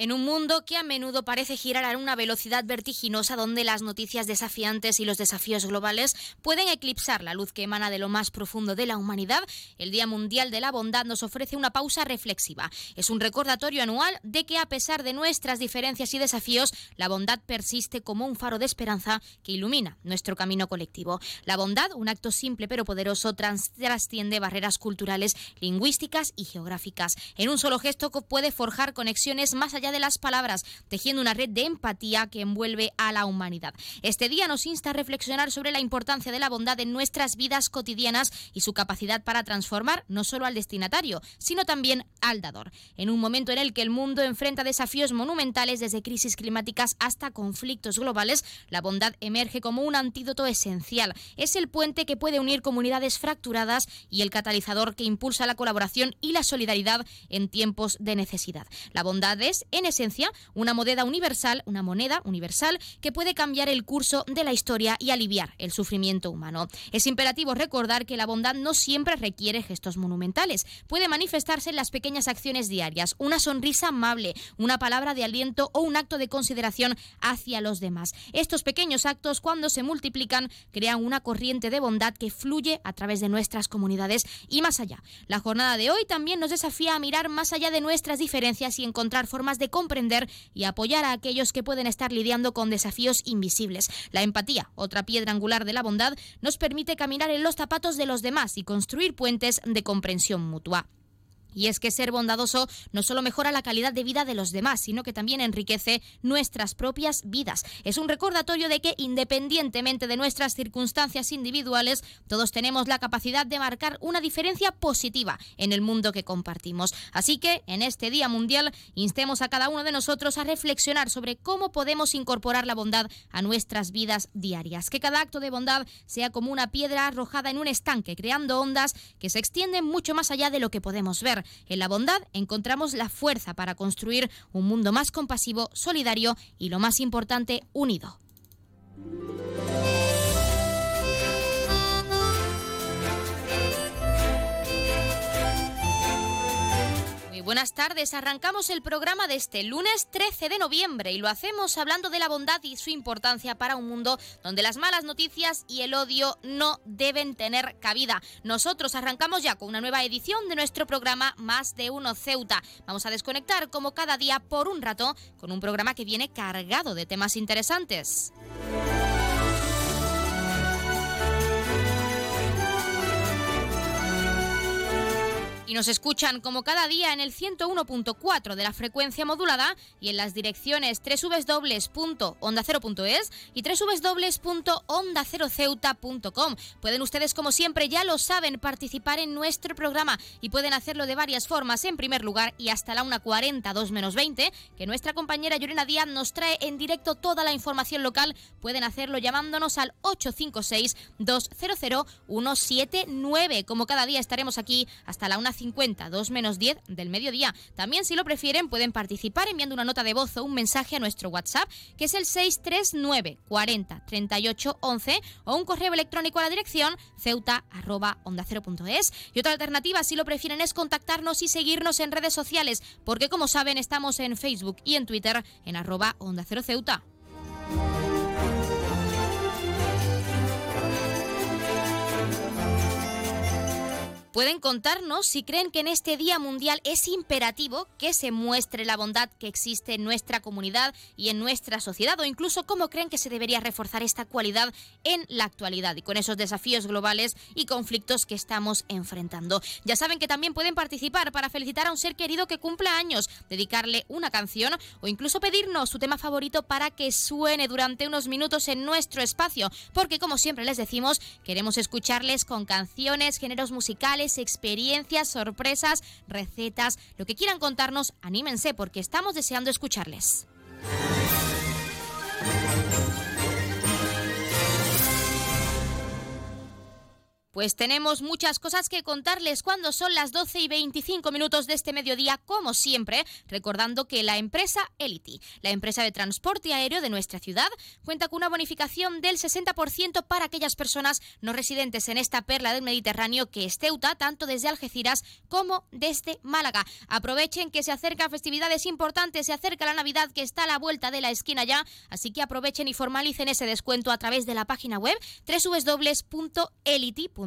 En un mundo que a menudo parece girar a una velocidad vertiginosa donde las noticias desafiantes y los desafíos globales pueden eclipsar la luz que emana de lo más profundo de la humanidad, el Día Mundial de la Bondad nos ofrece una pausa reflexiva. Es un recordatorio anual de que a pesar de nuestras diferencias y desafíos, la bondad persiste como un faro de esperanza que ilumina nuestro camino colectivo. La bondad, un acto simple pero poderoso, trasciende barreras culturales, lingüísticas y geográficas. En un solo gesto puede forjar conexiones más allá de las palabras, tejiendo una red de empatía que envuelve a la humanidad. Este día nos insta a reflexionar sobre la importancia de la bondad en nuestras vidas cotidianas y su capacidad para transformar no solo al destinatario, sino también al dador. En un momento en el que el mundo enfrenta desafíos monumentales desde crisis climáticas hasta conflictos globales, la bondad emerge como un antídoto esencial. Es el puente que puede unir comunidades fracturadas y el catalizador que impulsa la colaboración y la solidaridad en tiempos de necesidad. La bondad es, en esencia, una moneda universal, una moneda universal que puede cambiar el curso de la historia y aliviar el sufrimiento humano. Es imperativo recordar que la bondad no siempre requiere gestos monumentales. Puede manifestarse en las pequeñas acciones diarias, una sonrisa amable, una palabra de aliento o un acto de consideración hacia los demás. Estos pequeños actos, cuando se multiplican, crean una corriente de bondad que fluye a través de nuestras comunidades y más allá. La jornada de hoy también nos desafía a mirar más allá de nuestras diferencias y encontrar formas de comprender y apoyar a aquellos que pueden estar lidiando con desafíos invisibles. La empatía, otra piedra angular de la bondad, nos permite caminar en los zapatos de los demás y construir puentes de comprensión mutua. Y es que ser bondadoso no solo mejora la calidad de vida de los demás, sino que también enriquece nuestras propias vidas. Es un recordatorio de que independientemente de nuestras circunstancias individuales, todos tenemos la capacidad de marcar una diferencia positiva en el mundo que compartimos. Así que en este Día Mundial instemos a cada uno de nosotros a reflexionar sobre cómo podemos incorporar la bondad a nuestras vidas diarias. Que cada acto de bondad sea como una piedra arrojada en un estanque, creando ondas que se extienden mucho más allá de lo que podemos ver. En la bondad encontramos la fuerza para construir un mundo más compasivo, solidario y, lo más importante, unido. Buenas tardes. Arrancamos el programa de este lunes 13 de noviembre y lo hacemos hablando de la bondad y su importancia para un mundo donde las malas noticias y el odio no deben tener cabida. Nosotros arrancamos ya con una nueva edición de nuestro programa Más de Uno Ceuta. Vamos a desconectar como cada día por un rato con un programa que viene cargado de temas interesantes. Y nos escuchan como cada día en el 101.4 de la frecuencia modulada y en las direcciones www.onda0.es y www.onda0ceuta.com. Pueden ustedes, como siempre, ya lo saben, participar en nuestro programa y pueden hacerlo de varias formas. En primer lugar, y hasta la 1.40, 2 menos 20, que nuestra compañera Llorena Díaz nos trae en directo toda la información local, pueden hacerlo llamándonos al 856-200-179. Como cada día estaremos aquí hasta la 1.50 50, 2 menos 10 del mediodía. También, si lo prefieren, pueden participar enviando una nota de voz o un mensaje a nuestro WhatsApp, que es el 639 40 38 11, o un correo electrónico a la dirección ceuta onda Y otra alternativa, si lo prefieren, es contactarnos y seguirnos en redes sociales, porque como saben, estamos en Facebook y en Twitter en arroba onda cero ceuta. Pueden contarnos si creen que en este Día Mundial es imperativo que se muestre la bondad que existe en nuestra comunidad y en nuestra sociedad o incluso cómo creen que se debería reforzar esta cualidad en la actualidad y con esos desafíos globales y conflictos que estamos enfrentando. Ya saben que también pueden participar para felicitar a un ser querido que cumpla años, dedicarle una canción o incluso pedirnos su tema favorito para que suene durante unos minutos en nuestro espacio, porque como siempre les decimos, queremos escucharles con canciones, géneros musicales, experiencias, sorpresas, recetas, lo que quieran contarnos, anímense porque estamos deseando escucharles. Pues tenemos muchas cosas que contarles cuando son las 12 y 25 minutos de este mediodía, como siempre, recordando que la empresa Elity, la empresa de transporte aéreo de nuestra ciudad, cuenta con una bonificación del 60% para aquellas personas no residentes en esta perla del Mediterráneo que esteuta tanto desde Algeciras como desde Málaga. Aprovechen que se acercan festividades importantes, se acerca la Navidad que está a la vuelta de la esquina ya, así que aprovechen y formalicen ese descuento a través de la página web www.elity.com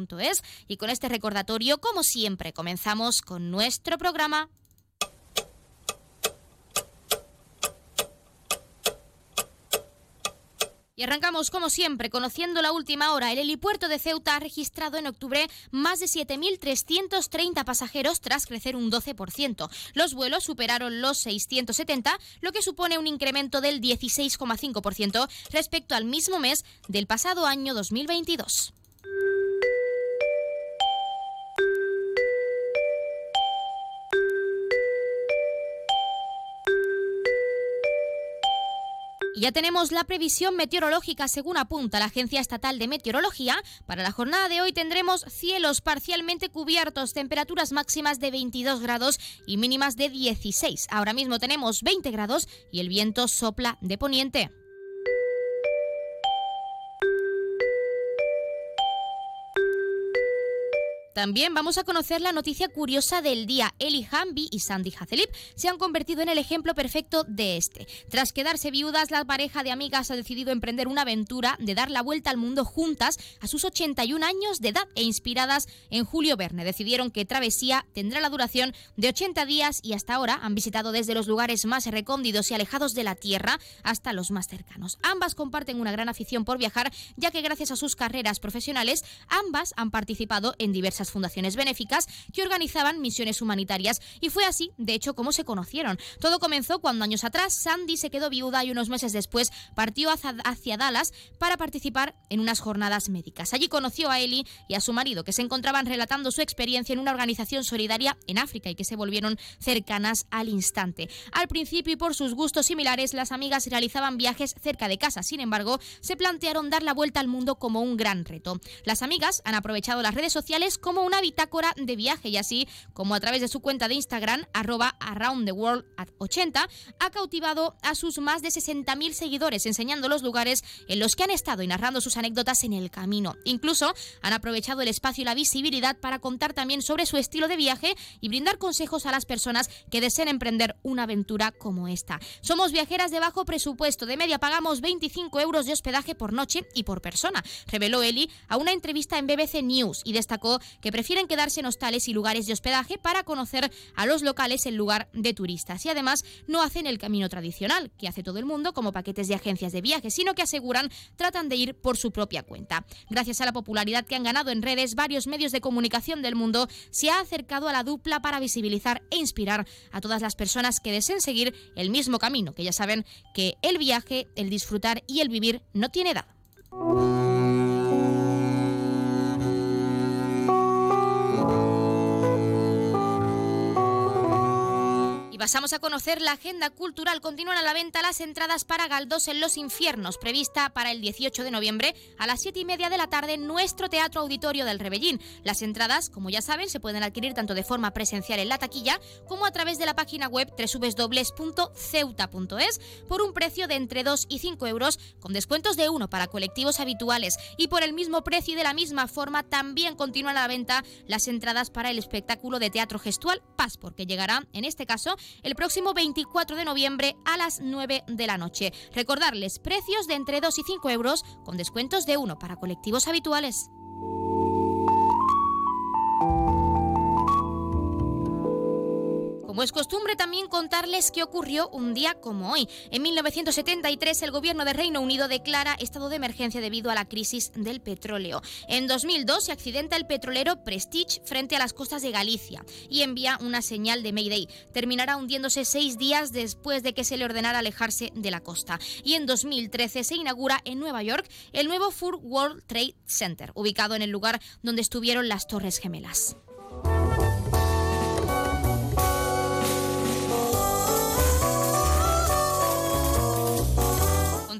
y con este recordatorio, como siempre, comenzamos con nuestro programa. Y arrancamos, como siempre, conociendo la última hora. El helipuerto de Ceuta ha registrado en octubre más de 7.330 pasajeros tras crecer un 12%. Los vuelos superaron los 670, lo que supone un incremento del 16,5% respecto al mismo mes del pasado año 2022. Ya tenemos la previsión meteorológica según apunta la Agencia Estatal de Meteorología. Para la jornada de hoy tendremos cielos parcialmente cubiertos, temperaturas máximas de 22 grados y mínimas de 16. Ahora mismo tenemos 20 grados y el viento sopla de poniente. También vamos a conocer la noticia curiosa del día. Eli Hamby y Sandy Hazelip se han convertido en el ejemplo perfecto de este. Tras quedarse viudas, la pareja de amigas ha decidido emprender una aventura de dar la vuelta al mundo juntas a sus 81 años de edad e inspiradas en Julio Verne. Decidieron que Travesía tendrá la duración de 80 días y hasta ahora han visitado desde los lugares más recóndidos y alejados de la Tierra hasta los más cercanos. Ambas comparten una gran afición por viajar, ya que gracias a sus carreras profesionales, ambas han participado en diversas fundaciones benéficas que organizaban misiones humanitarias y fue así, de hecho, como se conocieron. Todo comenzó cuando años atrás Sandy se quedó viuda y unos meses después partió hacia Dallas para participar en unas jornadas médicas. Allí conoció a Ellie y a su marido, que se encontraban relatando su experiencia en una organización solidaria en África y que se volvieron cercanas al instante. Al principio y por sus gustos similares, las amigas realizaban viajes cerca de casa. Sin embargo, se plantearon dar la vuelta al mundo como un gran reto. Las amigas han aprovechado las redes sociales como como una bitácora de viaje y así como a través de su cuenta de Instagram, arroba around the world at 80, ha cautivado a sus más de 60.000 seguidores enseñando los lugares en los que han estado y narrando sus anécdotas en el camino. Incluso han aprovechado el espacio y la visibilidad para contar también sobre su estilo de viaje y brindar consejos a las personas que deseen emprender una aventura como esta. Somos viajeras de bajo presupuesto, de media pagamos 25 euros de hospedaje por noche y por persona, reveló Eli a una entrevista en BBC News y destacó que prefieren quedarse en hostales y lugares de hospedaje para conocer a los locales en lugar de turistas. Y además no hacen el camino tradicional, que hace todo el mundo como paquetes de agencias de viajes, sino que aseguran tratan de ir por su propia cuenta. Gracias a la popularidad que han ganado en redes, varios medios de comunicación del mundo se ha acercado a la dupla para visibilizar e inspirar a todas las personas que deseen seguir el mismo camino, que ya saben que el viaje, el disfrutar y el vivir no tiene edad. Pasamos a conocer la agenda cultural. Continúan a la venta las entradas para Galdós en los Infiernos, prevista para el 18 de noviembre a las 7 y media de la tarde en nuestro Teatro Auditorio del Rebellín. Las entradas, como ya saben, se pueden adquirir tanto de forma presencial en la taquilla como a través de la página web www.ceuta.es por un precio de entre 2 y 5 euros, con descuentos de 1 para colectivos habituales. Y por el mismo precio y de la misma forma también continúan a la venta las entradas para el espectáculo de teatro gestual Paz, porque llegará, en este caso, el próximo 24 de noviembre a las 9 de la noche. Recordarles precios de entre 2 y 5 euros con descuentos de 1 para colectivos habituales. Como es costumbre también contarles qué ocurrió un día como hoy. En 1973 el gobierno de Reino Unido declara estado de emergencia debido a la crisis del petróleo. En 2002 se accidenta el petrolero Prestige frente a las costas de Galicia y envía una señal de Mayday. Terminará hundiéndose seis días después de que se le ordenara alejarse de la costa. Y en 2013 se inaugura en Nueva York el nuevo Fur World Trade Center, ubicado en el lugar donde estuvieron las Torres Gemelas.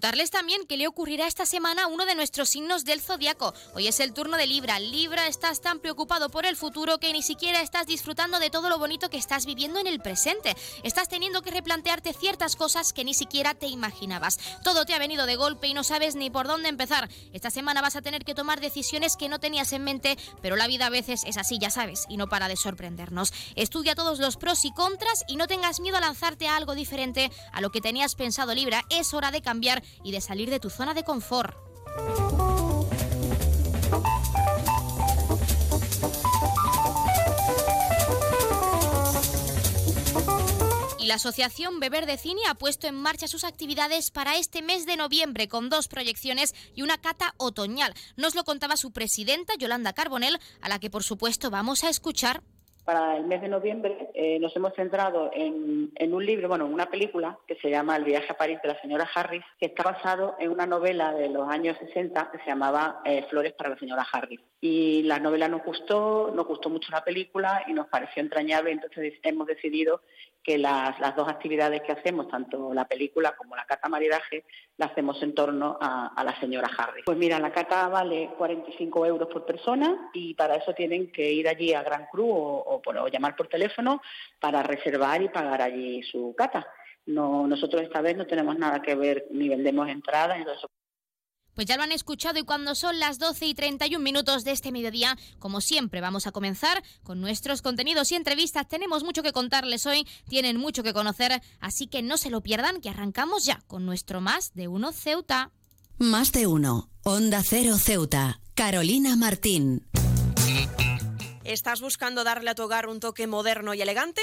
Contarles también qué le ocurrirá esta semana uno de nuestros signos del zodiaco. Hoy es el turno de Libra. Libra, estás tan preocupado por el futuro que ni siquiera estás disfrutando de todo lo bonito que estás viviendo en el presente. Estás teniendo que replantearte ciertas cosas que ni siquiera te imaginabas. Todo te ha venido de golpe y no sabes ni por dónde empezar. Esta semana vas a tener que tomar decisiones que no tenías en mente, pero la vida a veces es así, ya sabes, y no para de sorprendernos. Estudia todos los pros y contras y no tengas miedo a lanzarte a algo diferente a lo que tenías pensado, Libra. Es hora de cambiar y de salir de tu zona de confort. Y la Asociación Beber de Cine ha puesto en marcha sus actividades para este mes de noviembre con dos proyecciones y una cata otoñal. Nos lo contaba su presidenta, Yolanda Carbonell, a la que por supuesto vamos a escuchar para el mes de noviembre eh, nos hemos centrado en, un libro, bueno, una película que se llama El viaje a París de la señora Harris, que está basado en una novela de los años 60 que se llamaba eh, Flores para la señora Harris. Y la novela nos gustó, nos gustó mucho la película y nos pareció entrañable, entonces hemos decidido que las, dos actividades que hacemos, tanto la película como la cata maridaje, la hacemos en torno a, la señora Harris. Pues mira, la cata vale 45 euros por persona y para eso tienen que ir allí a Gran Cru o, o, llamar por teléfono para reservar y pagar allí su cata. No, nosotros esta vez no tenemos nada que ver ni vendemos entradas, entonces pues ya lo han escuchado y cuando son las 12 y 31 minutos de este mediodía, como siempre, vamos a comenzar con nuestros contenidos y entrevistas. Tenemos mucho que contarles hoy, tienen mucho que conocer, así que no se lo pierdan, que arrancamos ya con nuestro Más de Uno Ceuta. Más de Uno, Onda Cero Ceuta, Carolina Martín. ¿Estás buscando darle a tu hogar un toque moderno y elegante?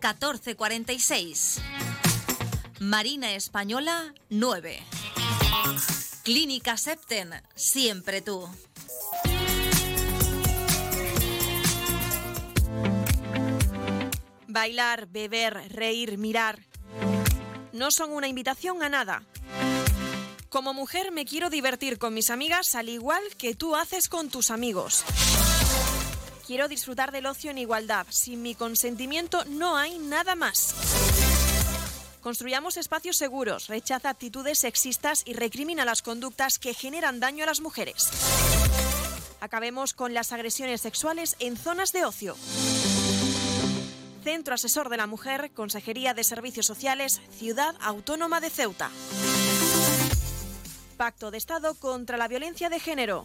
1446. Marina Española 9. Clínica Septen, siempre tú. Bailar, beber, reír, mirar no son una invitación a nada Como mujer me quiero divertir con mis amigas al igual que tú haces con tus amigos. Quiero disfrutar del ocio en igualdad. Sin mi consentimiento no hay nada más. Construyamos espacios seguros, rechaza actitudes sexistas y recrimina las conductas que generan daño a las mujeres. Acabemos con las agresiones sexuales en zonas de ocio. Centro Asesor de la Mujer, Consejería de Servicios Sociales, Ciudad Autónoma de Ceuta. Pacto de Estado contra la Violencia de Género.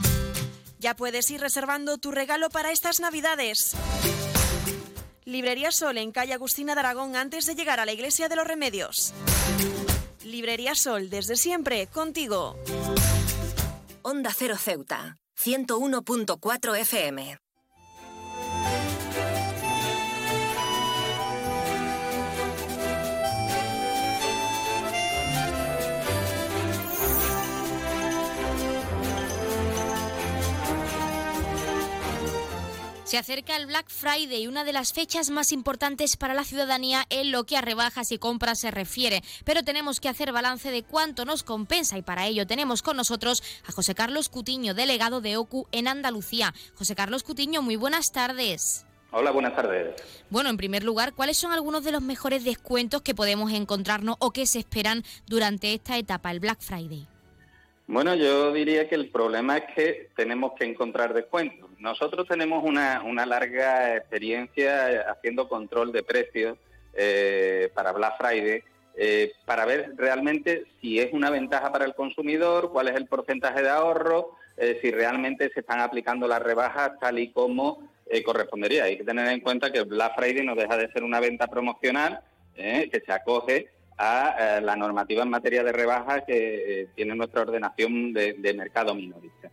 Ya puedes ir reservando tu regalo para estas Navidades. Librería Sol en calle Agustina de Aragón antes de llegar a la Iglesia de los Remedios. Librería Sol, desde siempre, contigo. Onda Cero Ceuta, 101.4 FM. Se acerca el Black Friday, una de las fechas más importantes para la ciudadanía en lo que a rebajas y compras se refiere. Pero tenemos que hacer balance de cuánto nos compensa y para ello tenemos con nosotros a José Carlos Cutiño, delegado de OCU en Andalucía. José Carlos Cutiño, muy buenas tardes. Hola, buenas tardes. Bueno, en primer lugar, ¿cuáles son algunos de los mejores descuentos que podemos encontrarnos o que se esperan durante esta etapa, el Black Friday? Bueno, yo diría que el problema es que tenemos que encontrar descuentos. Nosotros tenemos una, larga experiencia haciendo control de precios eh, para Black Friday, eh, para ver realmente si es una ventaja para el consumidor, cuál es el porcentaje de ahorro, eh, si realmente se están aplicando las rebajas tal y como correspondería. Hay que tener en cuenta que Black Friday no deja de ser una venta promocional que se acoge a la normativa en materia de rebajas que tiene nuestra ordenación de mercado minorista.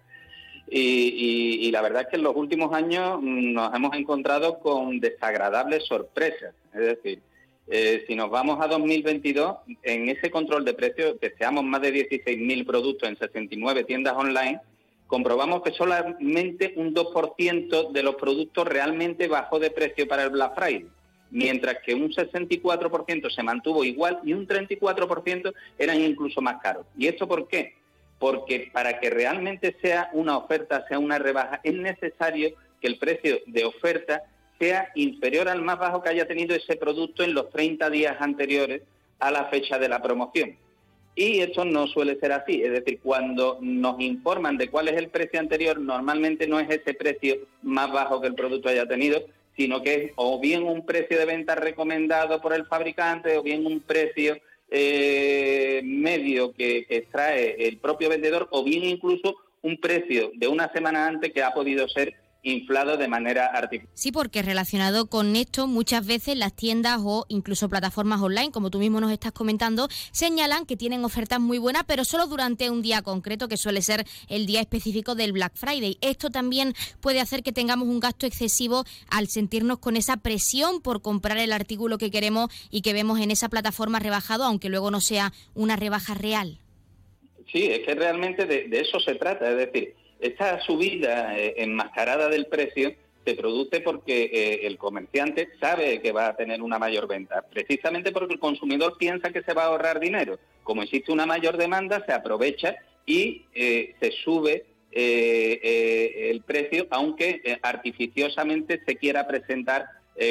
Y, la verdad es que en los últimos años nos hemos encontrado con desagradables sorpresas. Es decir, eh, si nos vamos a 2022, en ese control de precios, que seamos más de 16.000 productos en 69 tiendas online, comprobamos que solamente un 2% de los productos realmente bajó de precio para el Black Friday, mientras que un 64% se mantuvo igual y un 34% eran incluso más caros. ¿Y esto por qué? Porque para que realmente sea una oferta, sea una rebaja, es necesario que el precio de oferta sea inferior al más bajo que haya tenido ese producto en los 30 días anteriores a la fecha de la promoción. Y esto no suele ser así, es decir, cuando nos informan de cuál es el precio anterior, normalmente no es ese precio más bajo que el producto haya tenido, sino que es o bien un precio de venta recomendado por el fabricante o bien un precio eh, medio que, extrae el propio vendedor o bien incluso un precio de una semana antes que ha podido ser inflado de manera artificial. Sí, porque relacionado con esto, muchas veces las tiendas o incluso plataformas online, como tú mismo nos estás comentando, señalan que tienen ofertas muy buenas, pero solo durante un día concreto, que suele ser el día específico del Black Friday. Esto también puede hacer que tengamos un gasto excesivo al sentirnos con esa presión por comprar el artículo que queremos y que vemos en esa plataforma rebajado, aunque luego no sea una rebaja real. Sí, es que realmente de eso se trata, es decir, esta subida eh, enmascarada del precio se produce porque eh, el comerciante sabe que va a tener una mayor venta, precisamente porque el consumidor piensa que se va a ahorrar dinero. Como existe una mayor demanda, se aprovecha y eh, se sube el precio, aunque artificiosamente se quiera presentar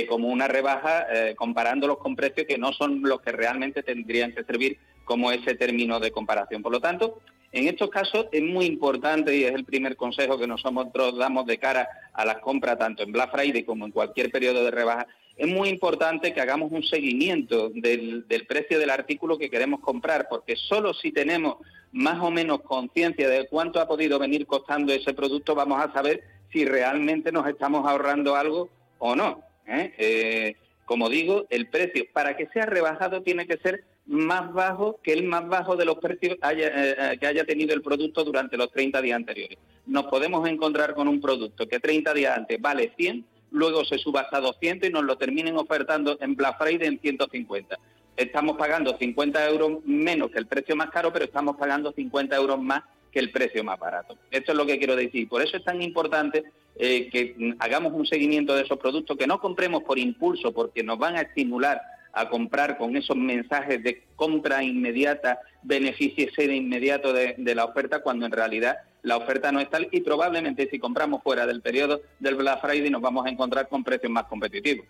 como una rebaja, comparándolos con precios que no son los que realmente tendrían que servir como ese término de comparación. Por lo tanto, en estos casos es muy importante y es el primer consejo que nosotros damos de cara a las compras, tanto en Black Friday como en cualquier periodo de rebaja. Es muy importante que hagamos un seguimiento del, precio del artículo que queremos comprar, porque solo si tenemos más o menos conciencia de cuánto ha podido venir costando ese producto, vamos a saber si realmente nos estamos ahorrando algo o no. ¿eh? Eh, como digo, el precio para que sea rebajado tiene que ser más bajo que el más bajo de los precios eh, que haya tenido el producto durante los 30 días anteriores. Nos podemos encontrar con un producto que 30 días antes vale 100, luego se suba hasta 200 y nos lo terminen ofertando en Black Friday en 150. Estamos pagando 50 euros menos que el precio más caro, pero estamos pagando 50 euros más que el precio más barato. Esto es lo que quiero decir. Por eso es tan importante eh, que hagamos un seguimiento de esos productos, que no compremos por impulso, porque nos van a estimular a comprar con esos mensajes de compra inmediata, beneficiese de inmediato de, de, la oferta, cuando en realidad la oferta no es tal y probablemente si compramos fuera del periodo del Black Friday nos vamos a encontrar con precios más competitivos.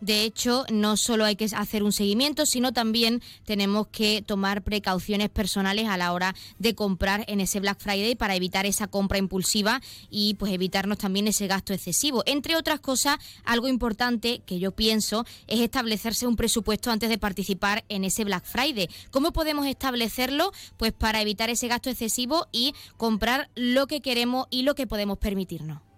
De hecho, no solo hay que hacer un seguimiento, sino también tenemos que tomar precauciones personales a la hora de comprar en ese Black Friday para evitar esa compra impulsiva y pues evitarnos también ese gasto excesivo. Entre otras cosas, algo importante que yo pienso es establecerse un presupuesto antes de participar en ese Black Friday. ¿Cómo podemos establecerlo? Pues para evitar ese gasto excesivo y comprar lo que queremos y lo que podemos permitirnos.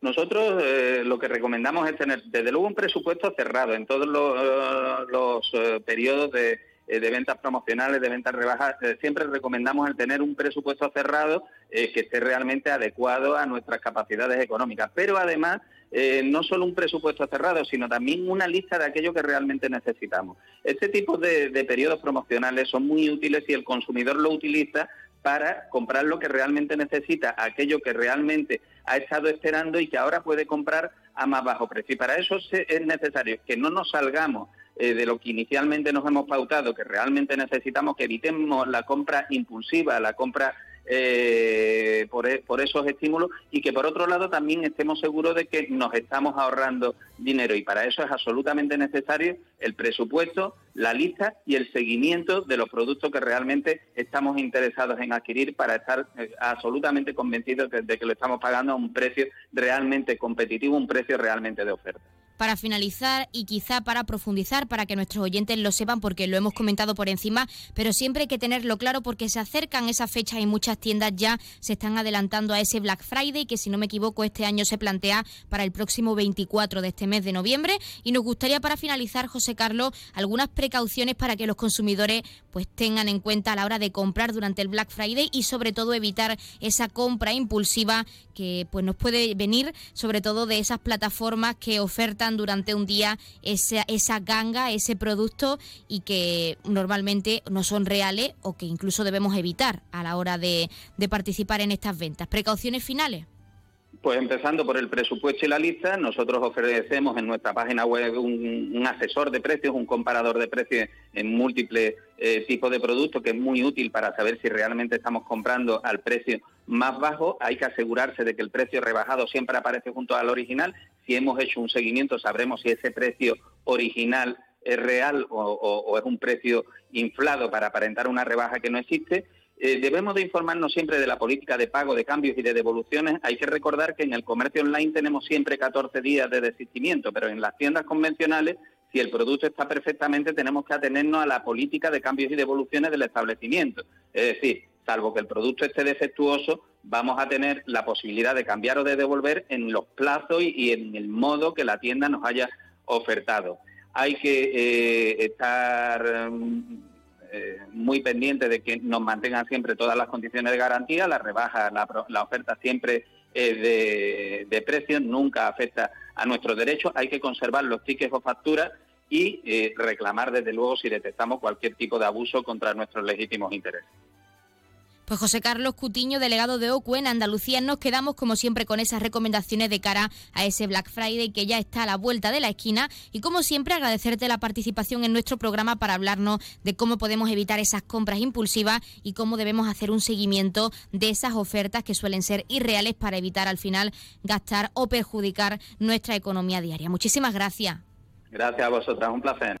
Nosotros eh, lo que recomendamos es tener, desde luego, un presupuesto cerrado en todos los, eh, eh, periodos de, ventas promocionales, de ventas rebajas. siempre recomendamos el tener un presupuesto cerrado que esté realmente adecuado a nuestras capacidades económicas. Pero además, no solo un presupuesto cerrado, sino también una lista de aquello que realmente necesitamos. Este tipo de, de periodos promocionales son muy útiles si el consumidor lo utiliza para comprar lo que realmente necesita, aquello que realmente ha estado esperando y que ahora puede comprar a más bajo precio. Y para eso es necesario que no nos salgamos eh, de lo que inicialmente nos hemos pautado, que realmente necesitamos, que evitemos la compra impulsiva, la compra eh, por, e, por, esos estímulos y que por otro lado también estemos seguros de que nos estamos ahorrando dinero. Y para eso es absolutamente necesario el presupuesto, la lista y el seguimiento de los productos que realmente estamos interesados en adquirir para estar eh, absolutamente convencidos de que lo estamos pagando a un precio realmente competitivo, un precio realmente de oferta para finalizar y quizá para profundizar, para que nuestros oyentes lo sepan, porque lo hemos comentado por encima, pero siempre hay que tenerlo claro porque se acercan esas fechas y muchas tiendas ya se están adelantando a ese Black Friday, que si no me equivoco este año se plantea para el próximo 24 de este mes de noviembre. Y nos gustaría para finalizar, José Carlos, algunas precauciones para que los consumidores pues tengan en cuenta a la hora de comprar durante el Black Friday y sobre todo evitar esa compra impulsiva que pues nos puede venir sobre todo de esas plataformas que ofertan durante un día esa, esa ganga, ese producto y que normalmente no son reales o que incluso debemos evitar a la hora de, participar en estas ventas. ¿Precauciones finales? Pues empezando por el presupuesto y la lista, nosotros ofrecemos en nuestra página web un, asesor de precios, un comparador de precios en múltiples eh, tipos de productos que es muy útil para saber si realmente estamos comprando al precio más bajo. Hay que asegurarse de que el precio rebajado siempre aparece junto al original si hemos hecho un seguimiento sabremos si ese precio original es real o, es un precio inflado para aparentar una rebaja que no existe. Eh, debemos de informarnos siempre de la política de pago, de cambios y de devoluciones. Hay que recordar que en el comercio online tenemos siempre 14 días de desistimiento, pero en las tiendas convencionales, si el producto está perfectamente, tenemos que atenernos a la política de cambios y devoluciones del establecimiento. Es decir, salvo que el producto esté defectuoso, vamos a tener la posibilidad de cambiar o de devolver en los plazos y, en el modo que la tienda nos haya ofertado. Hay que eh, estar mm, eh, muy pendiente de que nos mantengan siempre todas las condiciones de garantía, la rebaja, la, oferta siempre de, de precio, nunca afecta a nuestros derechos, hay que conservar los tickets o facturas y eh, reclamar desde luego si detectamos cualquier tipo de abuso contra nuestros legítimos intereses. Pues José Carlos Cutiño, delegado de OCU en Andalucía, nos quedamos como siempre con esas recomendaciones de cara a ese Black Friday que ya está a la vuelta de la esquina y como siempre agradecerte la participación en nuestro programa para hablarnos de cómo podemos evitar esas compras impulsivas y cómo debemos hacer un seguimiento de esas ofertas que suelen ser irreales para evitar al final gastar o perjudicar nuestra economía diaria. Muchísimas gracias. Gracias a vosotras, un placer.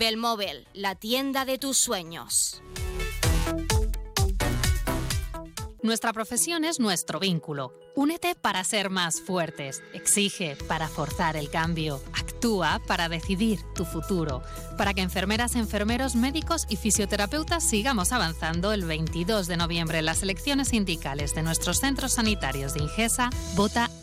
Belmóvil, la tienda de tus sueños. Nuestra profesión es nuestro vínculo. Únete para ser más fuertes. Exige para forzar el cambio. Actúa para decidir tu futuro. Para que enfermeras, enfermeros, médicos y fisioterapeutas sigamos avanzando el 22 de noviembre en las elecciones sindicales de nuestros centros sanitarios de Ingesa, vota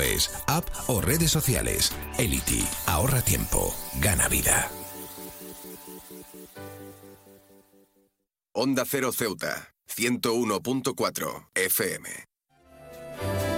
es app o redes sociales. Elity, ahorra tiempo, gana vida. Onda Cero Ceuta, 101.4 FM.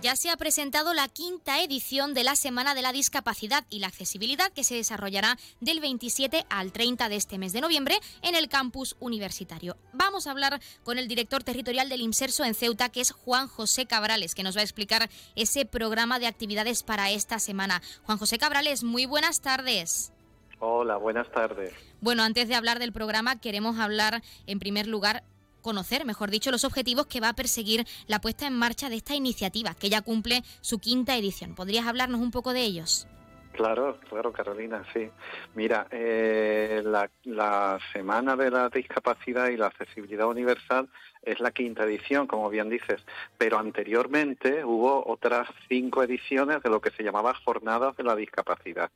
Ya se ha presentado la quinta edición de la Semana de la Discapacidad y la Accesibilidad que se desarrollará del 27 al 30 de este mes de noviembre en el campus universitario. Vamos a hablar con el director territorial del IMSERSO en Ceuta, que es Juan José Cabrales, que nos va a explicar ese programa de actividades para esta semana. Juan José Cabrales, muy buenas tardes. Hola, buenas tardes. Bueno, antes de hablar del programa, queremos hablar en primer lugar conocer, mejor dicho, los objetivos que va a perseguir la puesta en marcha de esta iniciativa, que ya cumple su quinta edición. ¿Podrías hablarnos un poco de ellos? Claro, claro, Carolina, sí. Mira, eh, la, la Semana de la Discapacidad y la Accesibilidad Universal es la quinta edición, como bien dices, pero anteriormente hubo otras cinco ediciones de lo que se llamaba Jornadas de la Discapacidad.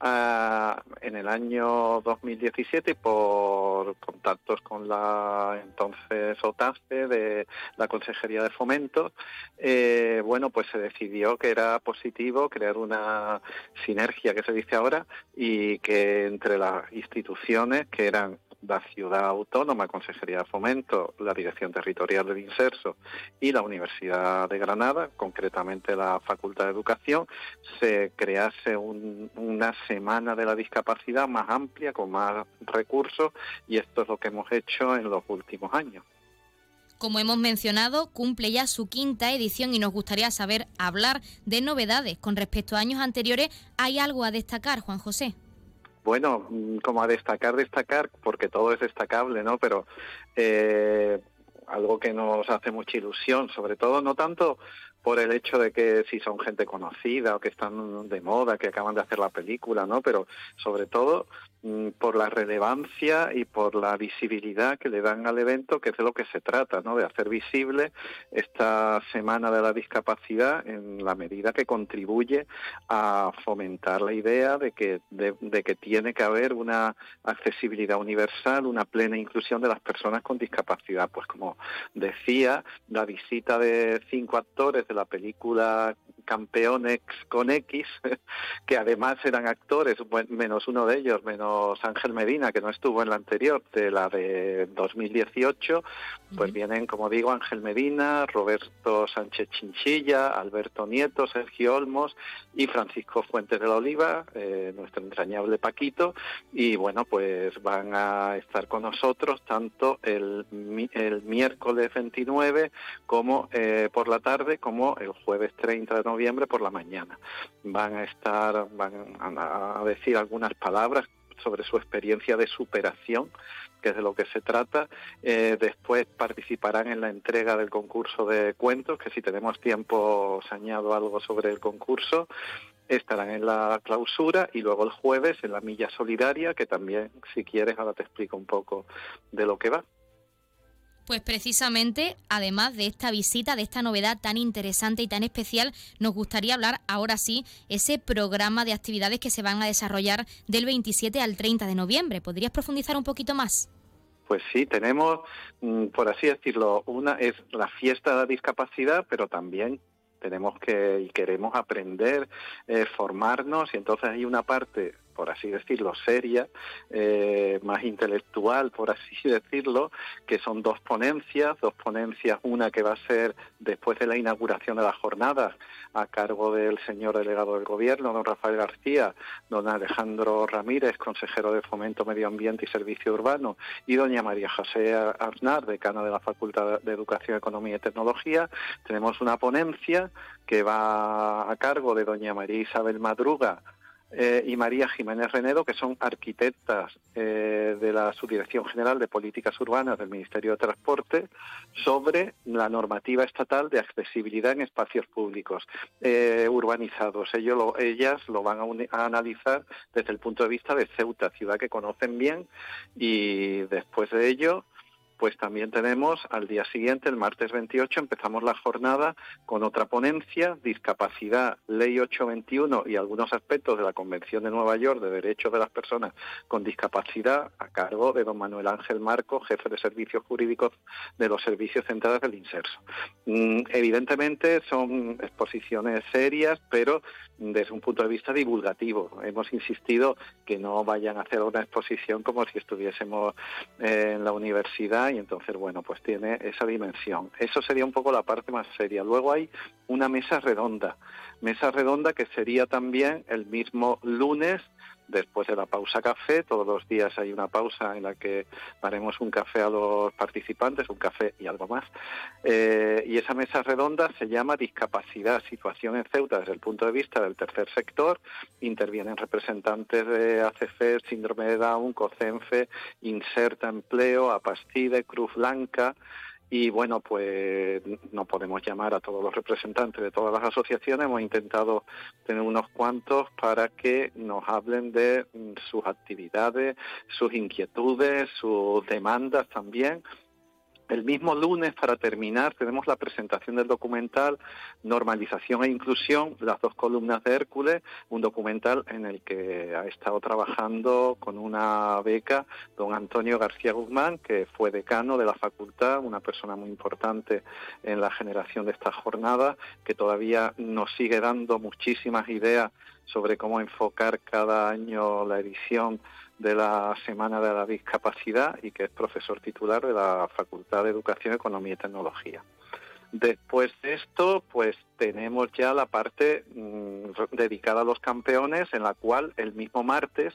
Ah, en el año 2017, por contactos con la entonces OTASPE de la Consejería de Fomento, eh, bueno, pues se decidió que era positivo crear una sinergia que se dice ahora y que entre las instituciones que eran la Ciudad Autónoma, Consejería de Fomento, la Dirección Territorial del Inserso y la Universidad de Granada, concretamente la Facultad de Educación, se crease una semana de la discapacidad más amplia, con más recursos, y esto es lo que hemos hecho en los últimos años. Como hemos mencionado, cumple ya su quinta edición y nos gustaría saber hablar de novedades. Con respecto a años anteriores, ¿hay algo a destacar, Juan José? Bueno, mm, como a destacar, destacar, porque todo es destacable, ¿no? Pero eh, algo que nos hace mucha ilusión, sobre todo no tanto por el hecho de que si son gente conocida o que están de moda, que acaban de hacer la película, ¿no? Pero sobre todo por la relevancia y por la visibilidad que le dan al evento, que es de lo que se trata, ¿no? De hacer visible esta Semana de la Discapacidad en la medida que contribuye a fomentar la idea de que, de que tiene que haber una accesibilidad universal, una plena inclusión de las personas con discapacidad. Pues como decía, la visita de cinco actores de la película Campeones con X, que además eran actores, menos uno de ellos, menos Ángel Medina, que no estuvo en la anterior, de la de 2018, pues vienen, como digo, Ángel Medina, Roberto Sánchez Chinchilla, Alberto Nieto, Sergio Olmos y Francisco Fuentes de la Oliva, eh, nuestro entrañable Paquito, y bueno, pues van a estar con nosotros tanto el, el miércoles 29 como eh, por la tarde, como el jueves 30 de noviembre por la mañana. Van a estar, van a decir algunas palabras sobre su experiencia de superación que es de lo que se trata. Eh, después participarán en la entrega del concurso de cuentos, que si tenemos tiempo os añado algo sobre el concurso. Estarán en la clausura y luego el jueves en la milla solidaria, que también, si quieres, ahora te explico un poco de lo que va. Pues precisamente, además de esta visita, de esta novedad tan interesante y tan especial, nos gustaría hablar ahora sí ese programa de actividades que se van a desarrollar del 27 al 30 de noviembre. ¿Podrías profundizar un poquito más? Pues sí, tenemos, mm, por así decirlo, una es la fiesta de la discapacidad, pero también tenemos que y queremos aprender, eh, formarnos, y entonces hay una parte por así decirlo, seria, eh, más intelectual, por así decirlo, que son dos ponencias, dos ponencias, una que va a ser después de la inauguración de las jornadas a cargo del señor delegado del gobierno, don Rafael García, don Alejandro Ramírez, consejero de Fomento, Medio Ambiente y Servicio Urbano, y doña María José Aznar, decana de la Facultad de Educación, Economía y Tecnología. Tenemos una ponencia que va a cargo de doña María Isabel Madruga, eh, y María Jiménez Renedo, que son arquitectas eh, de la Subdirección General de Políticas Urbanas del Ministerio de Transporte, sobre la normativa estatal de accesibilidad en espacios públicos eh, urbanizados. Ellos ellas lo van a, analizar desde el punto de vista de Ceuta, ciudad que conocen bien, y después de ello pues también tenemos al día siguiente, el martes 28, empezamos la jornada con otra ponencia, discapacidad, ley 821 y algunos aspectos de la Convención de Nueva York de Derechos de las Personas con Discapacidad a cargo de don Manuel Ángel Marco, jefe de servicios jurídicos de los servicios centrales del Inserso. Mm, evidentemente son exposiciones serias, pero desde un punto de vista divulgativo. Hemos insistido que no vayan a hacer una exposición como si estuviésemos en la universidad y entonces, bueno, pues tiene esa dimensión. Eso sería un poco la parte más seria. Luego hay una mesa redonda, mesa redonda que sería también el mismo lunes después de la pausa café. Todos los días hay una pausa en la que daremos un café a los participantes, un café y algo más. Eh, y esa mesa redonda se llama Discapacidad, situación en Ceuta desde el punto de vista del tercer sector. Intervienen representantes de ACF, Síndrome de Down, COCENFE, Inserta Empleo, Apastide, Cruz Blanca. Y bueno, pues no podemos llamar a todos los representantes de todas las asociaciones, hemos intentado tener unos cuantos para que nos hablen de mm, sus actividades, sus inquietudes, sus demandas también el mismo lunes, para terminar, tenemos la presentación del documental Normalización e Inclusión, las dos columnas de Hércules, un documental en el que ha estado trabajando con una beca don Antonio García Guzmán, que fue decano de la facultad, una persona muy importante en la generación de esta jornada, que todavía nos sigue dando muchísimas ideas sobre cómo enfocar cada año la edición de la Semana de la Discapacidad y que es profesor titular de la Facultad de Educación, Economía y Tecnología. Después de esto, pues tenemos ya la parte mm, dedicada a los campeones, en la cual el mismo martes,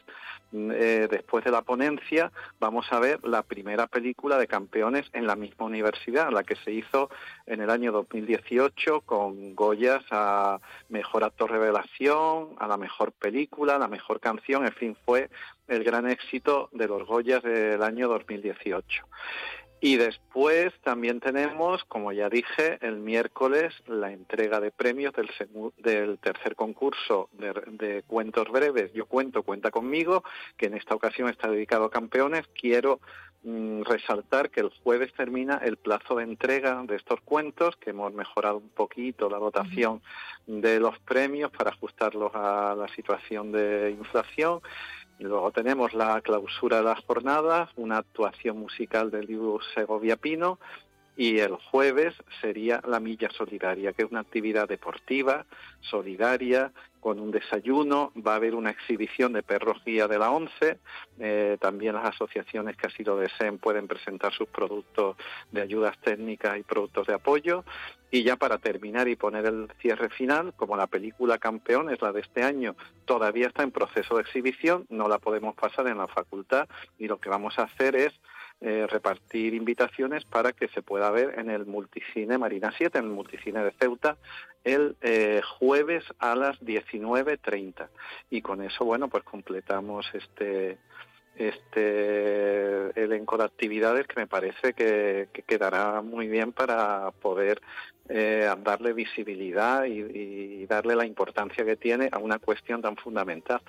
mm, eh, después de la ponencia, vamos a ver la primera película de campeones en la misma universidad, la que se hizo en el año 2018 con Goyas a mejor actor revelación, a la mejor película, a la mejor canción, en fin, fue el gran éxito de los Goyas del año 2018. Y después también tenemos, como ya dije, el miércoles la entrega de premios del, del tercer concurso de, cuentos breves. Yo cuento, cuenta conmigo, que en esta ocasión está dedicado a campeones. Quiero mm, resaltar que el jueves termina el plazo de entrega de estos cuentos, que hemos mejorado un poquito la dotación de los premios para ajustarlos a la situación de inflación Luego tenemos la clausura de las jornadas, una actuación musical del libro Segovia Pino y el jueves sería la Milla Solidaria, que es una actividad deportiva, solidaria, con un desayuno, va a haber una exhibición de perros guía de la ONCE, eh, también las asociaciones que así lo deseen pueden presentar sus productos de ayudas técnicas y productos de apoyo. Y ya para terminar y poner el cierre final, como la película Campeón es la de este año, todavía está en proceso de exhibición, no la podemos pasar en la facultad y lo que vamos a hacer es eh, repartir invitaciones para que se pueda ver en el Multicine Marina 7, en el Multicine de Ceuta, el eh, jueves a las 19.30. Y con eso, bueno, pues completamos este este elenco de actividades que me parece que, quedará muy bien para poder eh, darle visibilidad y darle la importancia que tiene a una cuestión tan fundamental.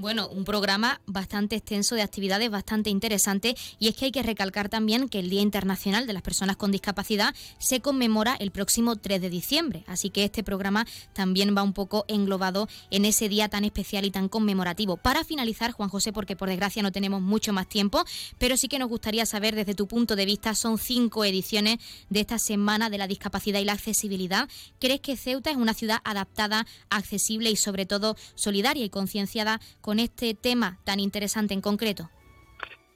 Bueno, un programa bastante extenso de actividades, bastante interesante. Y es que hay que recalcar también que el Día Internacional de las Personas con Discapacidad se conmemora el próximo 3 de diciembre. Así que este programa también va un poco englobado en ese día tan especial y tan conmemorativo. Para finalizar, Juan José, porque por desgracia no tenemos mucho más tiempo, pero sí que nos gustaría saber desde tu punto de vista, son cinco ediciones de esta Semana de la Discapacidad y la Accesibilidad. ¿Crees que Ceuta es una ciudad adaptada, accesible y sobre todo solidaria y concienciada? con este tema tan interesante en concreto?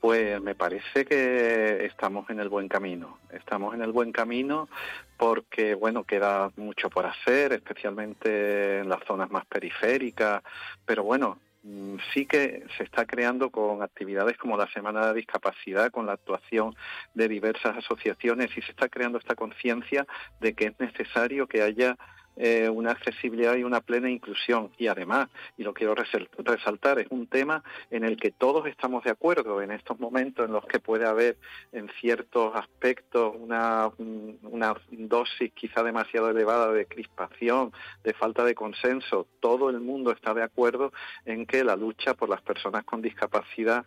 Pues me parece que estamos en el buen camino. Estamos en el buen camino porque, bueno, queda mucho por hacer, especialmente en las zonas más periféricas, pero bueno, mm, sí que se está creando con actividades como la Semana de Discapacidad, con la actuación de diversas asociaciones y se está creando esta conciencia de que es necesario que haya eh, una accesibilidad y una plena inclusión. Y además, y lo quiero resaltar, es un tema en el que todos estamos de acuerdo en estos momentos en los que puede haber en ciertos aspectos una, una dosis quizá demasiado elevada de crispación, de falta de consenso. Todo el mundo está de acuerdo en que la lucha por las personas con discapacidad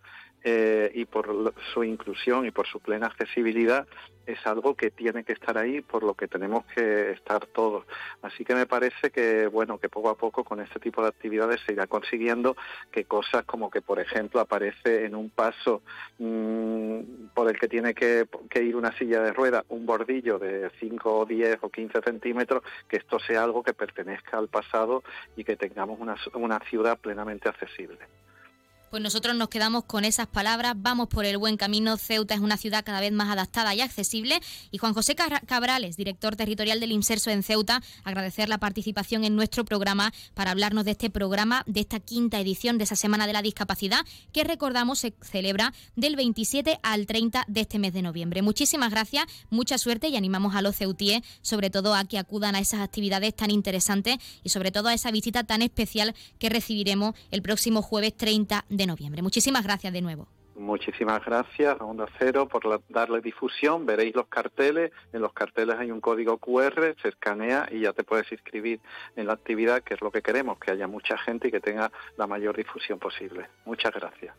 eh, y por su inclusión y por su plena accesibilidad es algo que tiene que estar ahí por lo que tenemos que estar todos. Así que me parece que bueno que poco a poco con este tipo de actividades se irá consiguiendo que cosas como que por ejemplo aparece en un paso mm, por el que tiene que, ir una silla de rueda un bordillo de 5 o 10 o 15 centímetros, que esto sea algo que pertenezca al pasado y que tengamos una, una ciudad plenamente accesible. Pues nosotros nos quedamos con esas palabras, vamos por el buen camino, Ceuta es una ciudad cada vez más adaptada y accesible. Y Juan José Cabrales, director territorial del Inserso en Ceuta, agradecer la participación en nuestro programa para hablarnos de este programa, de esta quinta edición de esa Semana de la Discapacidad, que recordamos se celebra del 27 al 30 de este mes de noviembre. Muchísimas gracias, mucha suerte y animamos a los ceutíes, sobre todo a que acudan a esas actividades tan interesantes y sobre todo a esa visita tan especial que recibiremos el próximo jueves 30 de noviembre. Muchísimas gracias de nuevo. Muchísimas gracias a Onda Cero por darle difusión. Veréis los carteles. En los carteles hay un código QR, se escanea y ya te puedes inscribir en la actividad, que es lo que queremos, que haya mucha gente y que tenga la mayor difusión posible. Muchas gracias.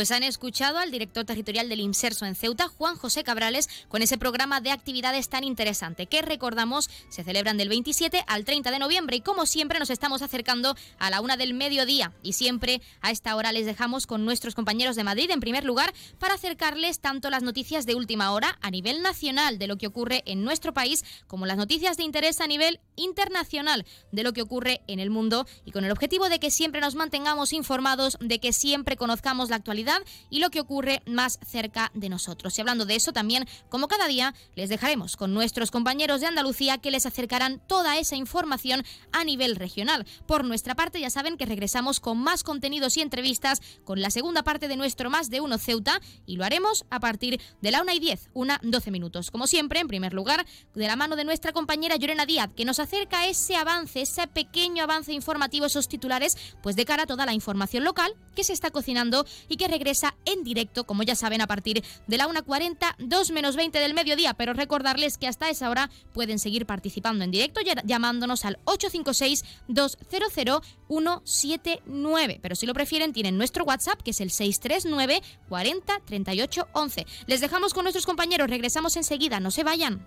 Pues han escuchado al director territorial del Inserso en Ceuta, Juan José Cabrales, con ese programa de actividades tan interesante que recordamos se celebran del 27 al 30 de noviembre. Y como siempre nos estamos acercando a la una del mediodía. Y siempre a esta hora les dejamos con nuestros compañeros de Madrid en primer lugar para acercarles tanto las noticias de última hora a nivel nacional de lo que ocurre en nuestro país como las noticias de interés a nivel internacional de lo que ocurre en el mundo y con el objetivo de que siempre nos mantengamos informados, de que siempre conozcamos la actualidad y lo que ocurre más cerca de nosotros. Y hablando de eso, también, como cada día, les dejaremos con nuestros compañeros de Andalucía que les acercarán toda esa información a nivel regional. Por nuestra parte, ya saben que regresamos con más contenidos y entrevistas con la segunda parte de nuestro Más de Uno Ceuta y lo haremos a partir de la 1 y 10, una 12 minutos. Como siempre, en primer lugar, de la mano de nuestra compañera Llorena Díaz, que nos acerca ese avance, ese pequeño avance informativo, esos titulares, pues de cara a toda la información local se está cocinando y que regresa en directo, como ya saben, a partir de la 1.40, 2 menos 20 del mediodía. Pero recordarles que hasta esa hora pueden seguir participando en directo llamándonos al 856-200-179. Pero si lo prefieren, tienen nuestro WhatsApp, que es el 639 40 38 11. Les dejamos con nuestros compañeros, regresamos enseguida, no se vayan.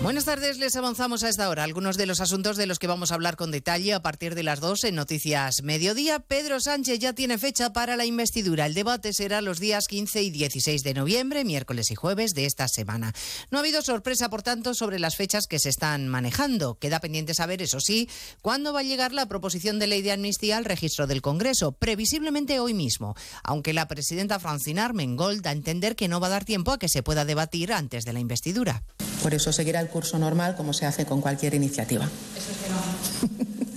Buenas tardes, les avanzamos a esta hora algunos de los asuntos de los que vamos a hablar con detalle a partir de las 2 en Noticias Mediodía. Pedro Sánchez ya tiene fecha para la investidura. El debate será los días 15 y 16 de noviembre, miércoles y jueves de esta semana. No ha habido sorpresa, por tanto, sobre las fechas que se están manejando. Queda pendiente saber, eso sí, cuándo va a llegar la proposición de ley de amnistía al registro del Congreso, previsiblemente hoy mismo, aunque la presidenta Francina Armengol da a entender que no va a dar tiempo a que se pueda debatir antes de la investidura. Por eso seguirá el curso normal como se hace con cualquier iniciativa.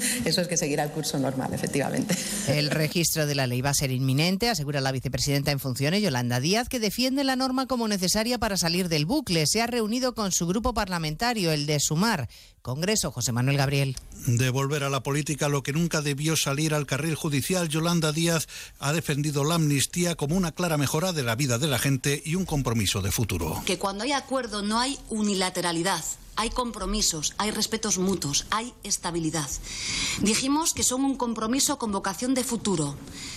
Eso es que seguirá el curso normal, efectivamente. El registro de la ley va a ser inminente, asegura la vicepresidenta en funciones, Yolanda Díaz, que defiende la norma como necesaria para salir del bucle. Se ha reunido con su grupo parlamentario, el de Sumar. Congreso, José Manuel Gabriel. Devolver a la política lo que nunca debió salir al carril judicial, Yolanda Díaz ha defendido la amnistía como una clara mejora de la vida de la gente y un compromiso de futuro. Que cuando hay acuerdo no hay unilateralidad hay compromisos, hay respetos mutuos, hay estabilidad. Dijimos que son un compromiso con vocación de futuro,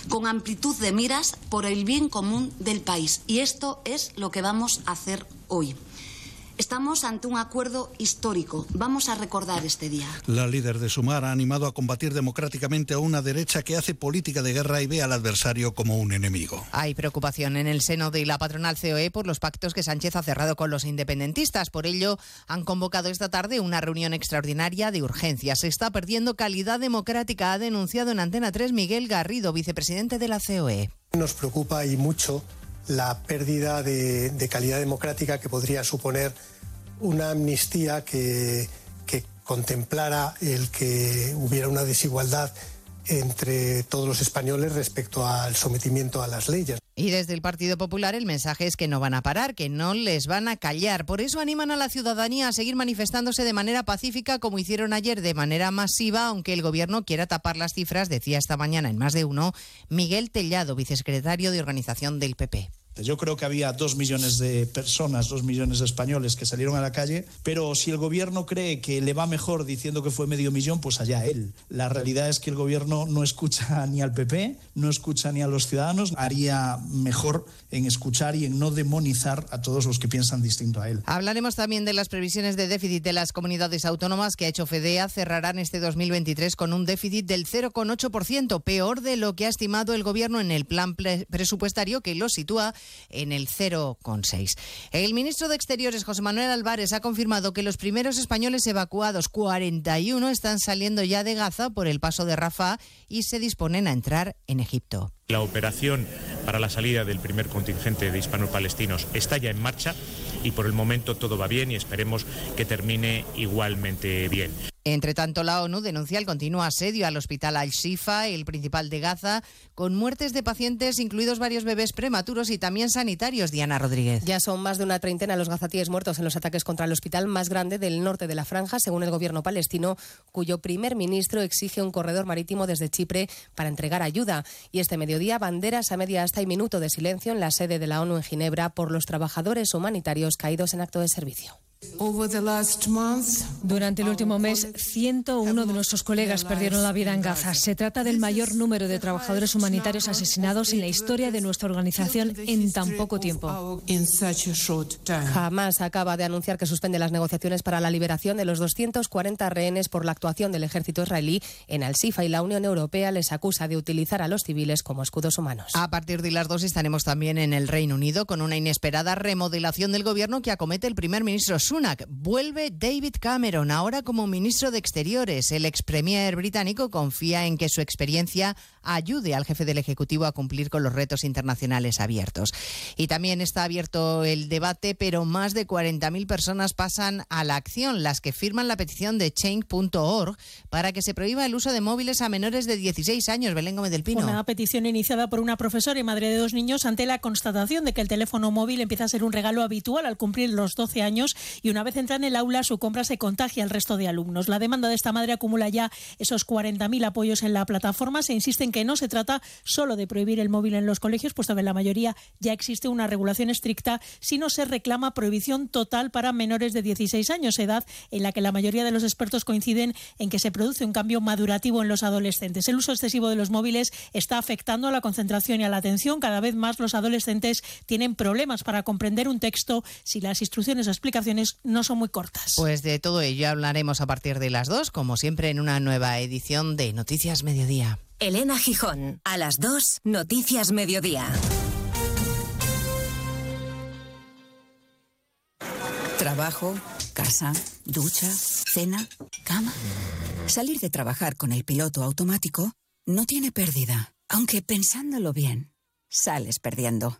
con amplitud de miras por el bien común del país. Y esto es lo que vamos a hacer hoy. Estamos ante un acuerdo histórico. Vamos a recordar este día. La líder de Sumar ha animado a combatir democráticamente a una derecha que hace política de guerra y ve al adversario como un enemigo. Hay preocupación en el seno de la patronal COE por los pactos que Sánchez ha cerrado con los independentistas. Por ello, han convocado esta tarde una reunión extraordinaria de urgencia. Se está perdiendo calidad democrática, ha denunciado en Antena 3 Miguel Garrido, vicepresidente de la COE. Nos preocupa y mucho la pérdida de, calidad democrática que podría suponer una amnistía que, contemplara el que hubiera una desigualdad entre todos los españoles respecto al sometimiento a las leyes. Y desde el Partido Popular el mensaje es que no van a parar, que no les van a callar. Por eso animan a la ciudadanía a seguir manifestándose de manera pacífica como hicieron ayer de manera masiva, aunque el gobierno quiera tapar las cifras, decía esta mañana en más de uno Miguel Tellado, vicesecretario de organización del PP. Yo creo que había dos millones de personas, dos millones de españoles que salieron a la calle, pero si el gobierno cree que le va mejor diciendo que fue medio millón, pues allá él. La realidad es que el gobierno no escucha ni al PP, no escucha ni a los ciudadanos, haría mejor en escuchar y en no demonizar a todos los que piensan distinto a él. Hablaremos también de las previsiones de déficit de las comunidades autónomas que ha hecho FEDEA. Cerrarán este 2023 con un déficit del 0,8%, peor de lo que ha estimado el gobierno en el plan presupuestario que lo sitúa en el 0,6. El ministro de Exteriores, José Manuel Álvarez, ha confirmado que los primeros españoles evacuados, 41, están saliendo ya de Gaza por el paso de Rafah y se disponen a entrar en Egipto. La operación para la salida del primer contingente de hispanos-palestinos está ya en marcha y por el momento todo va bien y esperemos que termine igualmente bien. Entre tanto, la ONU denuncia el continuo asedio al hospital Al-Shifa, el principal de Gaza, con muertes de pacientes, incluidos varios bebés prematuros y también sanitarios. Diana Rodríguez. Ya son más de una treintena los gazatíes muertos en los ataques contra el hospital más grande del norte de la franja, según el gobierno palestino, cuyo primer ministro exige un corredor marítimo desde Chipre para entregar ayuda. Y este mediodía, banderas a media hasta y minuto de silencio en la sede de la ONU en Ginebra por los trabajadores humanitarios caídos en acto de servicio. Durante el último mes, 101 de nuestros colegas perdieron la vida en Gaza. Se trata del mayor número de trabajadores humanitarios asesinados en la historia de nuestra organización en tan poco tiempo. Hamas acaba de anunciar que suspende las negociaciones para la liberación de los 240 rehenes por la actuación del ejército israelí en Al-Sifa y la Unión Europea les acusa de utilizar a los civiles como escudos humanos. A partir de las dos estaremos también en el Reino Unido con una inesperada remodelación del gobierno que acomete el primer ministro Sunak Vuelve David Cameron, ahora como ministro de Exteriores. El ex premier británico confía en que su experiencia ayude al jefe del Ejecutivo a cumplir con los retos internacionales abiertos. Y también está abierto el debate, pero más de 40.000 personas pasan a la acción, las que firman la petición de change.org para que se prohíba el uso de móviles a menores de 16 años. Belén Gómez del Pino. Una petición iniciada por una profesora y madre de dos niños ante la constatación de que el teléfono móvil empieza a ser un regalo habitual al cumplir los 12 años y una vez entra en el aula su compra se contagia al resto de alumnos. La demanda de esta madre acumula ya esos 40.000 apoyos en la plataforma. Se insiste en que no se trata solo de prohibir el móvil en los colegios, puesto que en la mayoría ya existe una regulación estricta, sino se reclama prohibición total para menores de 16 años, edad en la que la mayoría de los expertos coinciden en que se produce un cambio madurativo en los adolescentes. El uso excesivo de los móviles está afectando a la concentración y a la atención. Cada vez más los adolescentes tienen problemas para comprender un texto si las instrucciones o explicaciones no son muy cortas. Pues de todo ello hablaremos a partir de las dos, como siempre, en una nueva edición de Noticias Mediodía. Elena Gijón, a las 2, Noticias Mediodía. Trabajo, casa, ducha, cena, cama. Salir de trabajar con el piloto automático no tiene pérdida, aunque pensándolo bien, sales perdiendo.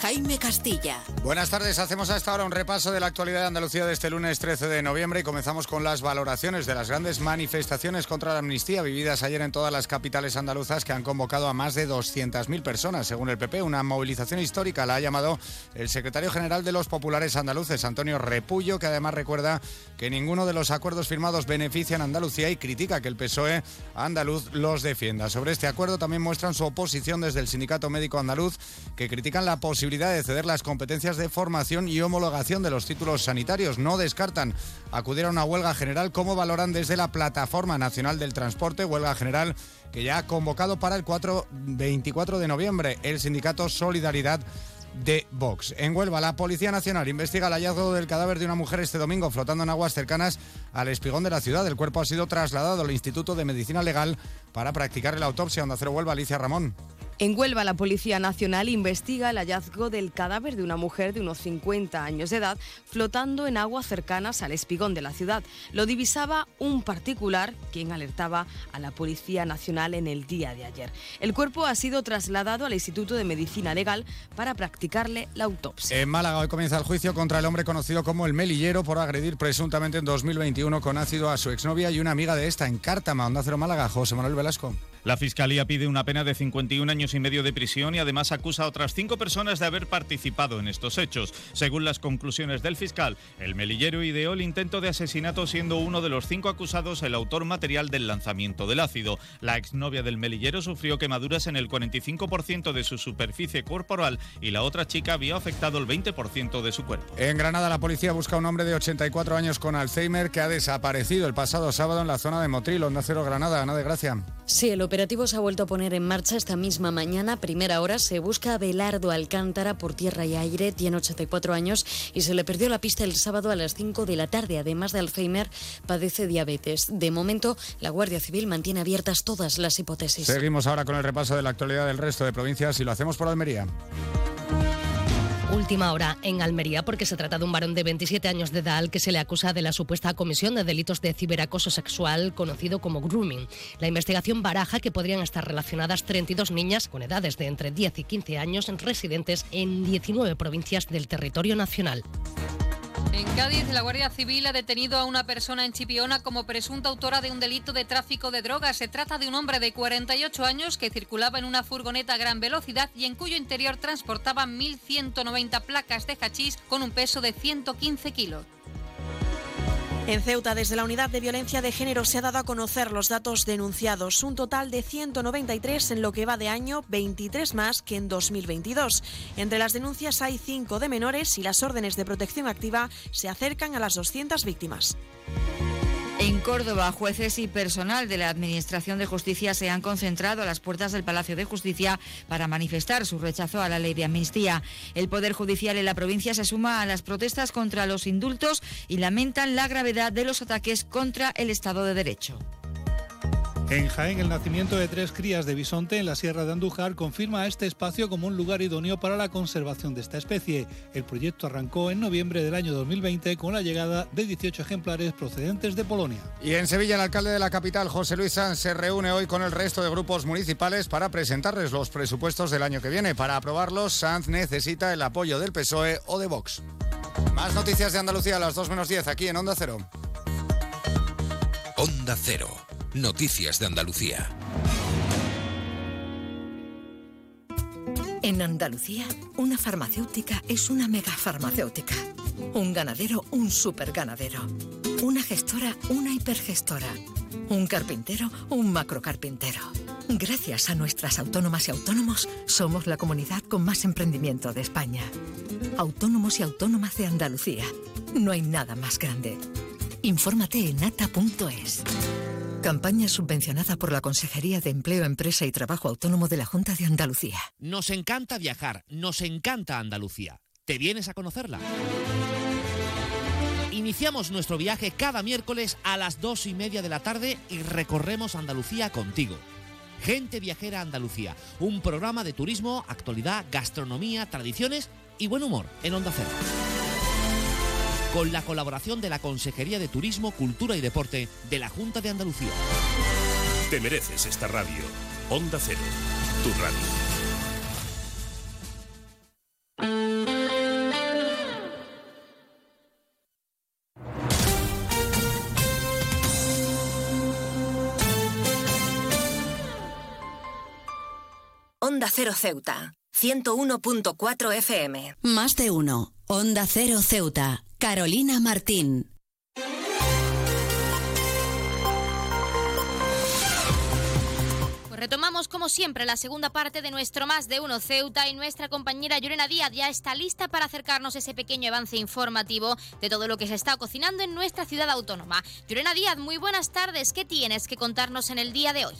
Jaime Castilla. Buenas tardes, hacemos hasta ahora un repaso de la actualidad de Andalucía de este lunes 13 de noviembre y comenzamos con las valoraciones de las grandes manifestaciones contra la amnistía vividas ayer en todas las capitales andaluzas que han convocado a más de 200.000 personas, según el PP. Una movilización histórica la ha llamado el secretario general de los populares andaluces, Antonio Repullo, que además recuerda que ninguno de los acuerdos firmados benefician a Andalucía y critica que el PSOE andaluz los defienda. Sobre este acuerdo también muestran su oposición desde el Sindicato Médico Andaluz, que critican la posibilidad de ceder las competencias de formación y homologación de los títulos sanitarios. No descartan acudir a una huelga general como valoran desde la Plataforma Nacional del Transporte, huelga general que ya ha convocado para el 4, 24 de noviembre el sindicato Solidaridad de Vox. En Huelva, la Policía Nacional investiga el hallazgo del cadáver de una mujer este domingo flotando en aguas cercanas al espigón de la ciudad. El cuerpo ha sido trasladado al Instituto de Medicina Legal para practicar la autopsia. Onda Cero Huelva, Alicia Ramón. En Huelva, la Policía Nacional investiga el hallazgo del cadáver de una mujer de unos 50 años de edad flotando en aguas cercanas al espigón de la ciudad. Lo divisaba un particular quien alertaba a la Policía Nacional en el día de ayer. El cuerpo ha sido trasladado al Instituto de Medicina Legal para practicarle la autopsia. En Málaga hoy comienza el juicio contra el hombre conocido como el Melillero por agredir presuntamente en 2021 con ácido a su exnovia y una amiga de esta en Cártama, Onda Cero Málaga, José Manuel Velasco. La Fiscalía pide una pena de 51 años y medio de prisión y además acusa a otras cinco personas de haber participado en estos hechos. Según las conclusiones del fiscal, el melillero ideó el intento de asesinato siendo uno de los cinco acusados el autor material del lanzamiento del ácido. La exnovia del melillero sufrió quemaduras en el 45% de su superficie corporal y la otra chica vio afectado el 20% de su cuerpo. En Granada la policía busca a un hombre de 84 años con Alzheimer que ha desaparecido el pasado sábado en la zona de Motril, Onda Cero Granada. Ana de Gracia. Sí, el operativo se ha vuelto a poner en marcha esta misma mañana. Primera hora se busca a Belardo Alcántara por tierra y aire. Tiene 84 años y se le perdió la pista el sábado a las 5 de la tarde. Además de Alzheimer, padece diabetes. De momento, la Guardia Civil mantiene abiertas todas las hipótesis. Seguimos ahora con el repaso de la actualidad del resto de provincias y lo hacemos por Almería. Última hora en Almería porque se trata de un varón de 27 años de edad que se le acusa de la supuesta comisión de delitos de ciberacoso sexual conocido como grooming. La investigación baraja que podrían estar relacionadas 32 niñas con edades de entre 10 y 15 años residentes en 19 provincias del territorio nacional. En Cádiz, la Guardia Civil ha detenido a una persona en Chipiona como presunta autora de un delito de tráfico de drogas. Se trata de un hombre de 48 años que circulaba en una furgoneta a gran velocidad y en cuyo interior transportaba 1.190 placas de hachís con un peso de 115 kilos. En Ceuta, desde la Unidad de Violencia de Género, se ha dado a conocer los datos denunciados, un total de 193 en lo que va de año, 23 más que en 2022. Entre las denuncias hay 5 de menores y las órdenes de protección activa se acercan a las 200 víctimas. En Córdoba, jueces y personal de la Administración de Justicia se han concentrado a las puertas del Palacio de Justicia para manifestar su rechazo a la ley de amnistía. El Poder Judicial en la provincia se suma a las protestas contra los indultos y lamentan la gravedad de los ataques contra el Estado de Derecho. En Jaén, el nacimiento de tres crías de bisonte en la Sierra de Andújar confirma este espacio como un lugar idóneo para la conservación de esta especie. El proyecto arrancó en noviembre del año 2020 con la llegada de 18 ejemplares procedentes de Polonia. Y en Sevilla, el alcalde de la capital, José Luis Sanz, se reúne hoy con el resto de grupos municipales para presentarles los presupuestos del año que viene. Para aprobarlos, Sanz necesita el apoyo del PSOE o de Vox. Más noticias de Andalucía a las 2 menos 10 aquí en Onda Cero. Onda Cero. Noticias de Andalucía. En Andalucía, una farmacéutica es una megafarmacéutica. Un ganadero, un superganadero. Una gestora, una hipergestora. Un carpintero, un macrocarpintero. Gracias a nuestras autónomas y autónomos, somos la comunidad con más emprendimiento de España. Autónomos y autónomas de Andalucía. No hay nada más grande. Infórmate en ata.es. Campaña subvencionada por la Consejería de Empleo, Empresa y Trabajo Autónomo de la Junta de Andalucía. Nos encanta viajar, nos encanta Andalucía. ¿Te vienes a conocerla? Iniciamos nuestro viaje cada miércoles a las dos y media de la tarde y recorremos Andalucía contigo. Gente Viajera Andalucía, un programa de turismo, actualidad, gastronomía, tradiciones y buen humor en Onda Cero con la colaboración de la Consejería de Turismo, Cultura y Deporte de la Junta de Andalucía. Te mereces esta radio. Onda Cero, tu radio. Onda Cero Ceuta, 101.4 FM. Más de uno. Onda Cero Ceuta. Carolina Martín. Pues retomamos como siempre la segunda parte de nuestro Más de Uno Ceuta y nuestra compañera Llorena Díaz ya está lista para acercarnos ese pequeño avance informativo de todo lo que se está cocinando en nuestra ciudad autónoma. Llorena Díaz, muy buenas tardes. ¿Qué tienes que contarnos en el día de hoy?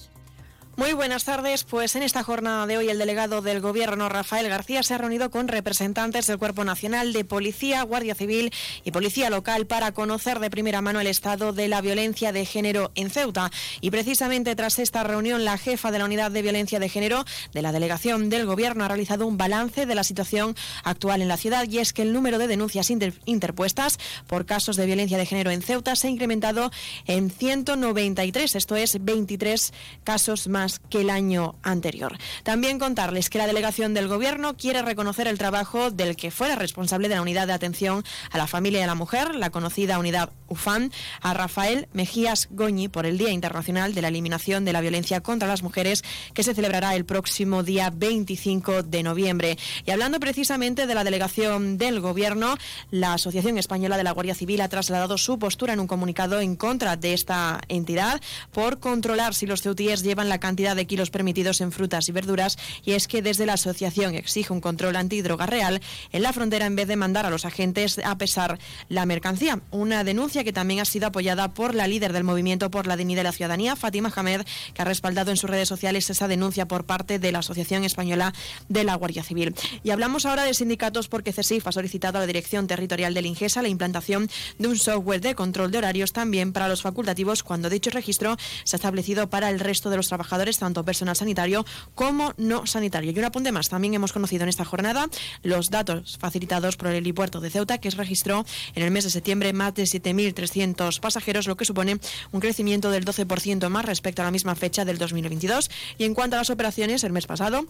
Muy buenas tardes. Pues en esta jornada de hoy el delegado del Gobierno, Rafael García, se ha reunido con representantes del Cuerpo Nacional de Policía, Guardia Civil y Policía Local para conocer de primera mano el estado de la violencia de género en Ceuta. Y precisamente tras esta reunión, la jefa de la Unidad de Violencia de Género de la Delegación del Gobierno ha realizado un balance de la situación actual en la ciudad y es que el número de denuncias interpuestas por casos de violencia de género en Ceuta se ha incrementado en 193, esto es 23 casos más que el año anterior. También contarles que la delegación del Gobierno quiere reconocer el trabajo del que fuera responsable de la unidad de atención a la familia y a la mujer, la conocida unidad UFAN, a Rafael Mejías Goñi por el Día Internacional de la Eliminación de la Violencia contra las Mujeres, que se celebrará el próximo día 25 de noviembre. Y hablando precisamente de la delegación del Gobierno, la Asociación Española de la Guardia Civil ha trasladado su postura en un comunicado en contra de esta entidad por controlar si los ceutíes llevan la cantidad de kilos permitidos en frutas y verduras y es que desde la asociación exige un control antidroga real en la frontera en vez de mandar a los agentes a pesar la mercancía. Una denuncia que también ha sido apoyada por la líder del movimiento por la dignidad de la ciudadanía, Fátima Hamed, que ha respaldado en sus redes sociales esa denuncia por parte de la Asociación Española de la Guardia Civil. Y hablamos ahora de sindicatos porque CESIF ha solicitado a la Dirección Territorial del Ingesa la implantación de un software de control de horarios también para los facultativos cuando dicho registro se ha establecido para el resto de los trabajadores tanto personal sanitario como no sanitario. Y un apunte más, también hemos conocido en esta jornada los datos facilitados por el helipuerto de Ceuta, que registró en el mes de septiembre más de 7.300 pasajeros, lo que supone un crecimiento del 12% más respecto a la misma fecha del 2022. Y en cuanto a las operaciones, el mes pasado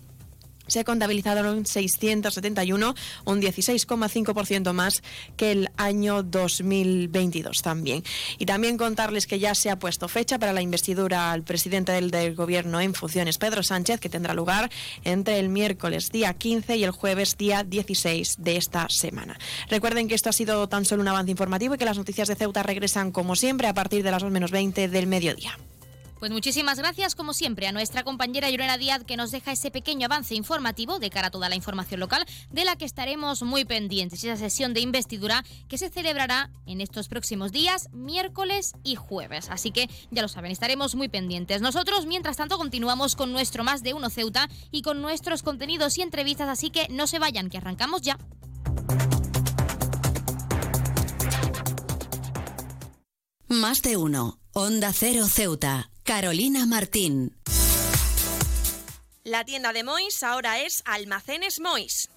se contabilizaron 671, un 16,5% más que el año 2022 también. Y también contarles que ya se ha puesto fecha para la investidura al presidente del, Gobierno en funciones, Pedro Sánchez, que tendrá lugar entre el miércoles día 15 y el jueves día 16 de esta semana. Recuerden que esto ha sido tan solo un avance informativo y que las noticias de Ceuta regresan como siempre a partir de las 2 menos 20 del mediodía. Pues muchísimas gracias, como siempre, a nuestra compañera Llorena Díaz que nos deja ese pequeño avance informativo de cara a toda la información local, de la que estaremos muy pendientes. Esa sesión de investidura que se celebrará en estos próximos días, miércoles y jueves. Así que ya lo saben, estaremos muy pendientes. Nosotros, mientras tanto, continuamos con nuestro Más de Uno Ceuta y con nuestros contenidos y entrevistas, así que no se vayan, que arrancamos ya. Más de Uno. Onda Cero Ceuta. Carolina Martín. La tienda de Mois ahora es Almacenes Mois.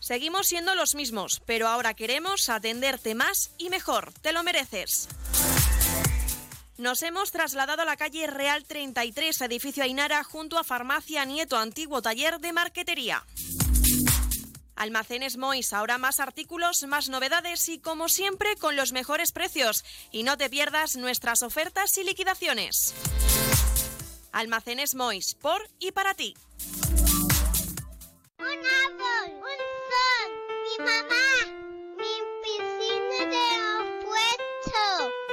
Seguimos siendo los mismos, pero ahora queremos atenderte más y mejor. Te lo mereces. Nos hemos trasladado a la calle Real 33, edificio Ainara, junto a Farmacia Nieto, antiguo taller de marquetería. Almacenes Mois, ahora más artículos, más novedades y como siempre con los mejores precios. Y no te pierdas nuestras ofertas y liquidaciones. Almacenes Mois, por y para ti. Un árbol, un sol, mi mamá,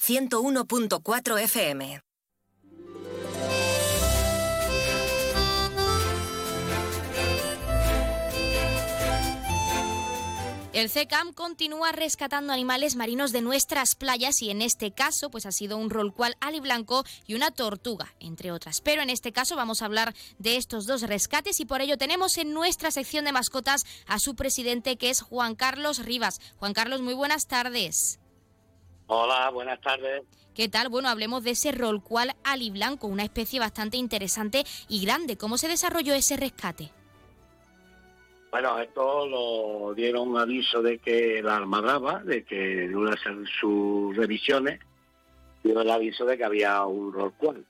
101.4 FM. El CECAM continúa rescatando animales marinos de nuestras playas y en este caso pues ha sido un rolcual aliblanco y una tortuga, entre otras. Pero en este caso vamos a hablar de estos dos rescates y por ello tenemos en nuestra sección de mascotas a su presidente que es Juan Carlos Rivas. Juan Carlos, muy buenas tardes. Hola, buenas tardes. ¿Qué tal? Bueno, hablemos de ese rolcual aliblanco, una especie bastante interesante y grande. ¿Cómo se desarrolló ese rescate? Bueno, esto lo dieron aviso de que la almadraba, de que en una de sus revisiones, dio el aviso de que había un rolcual.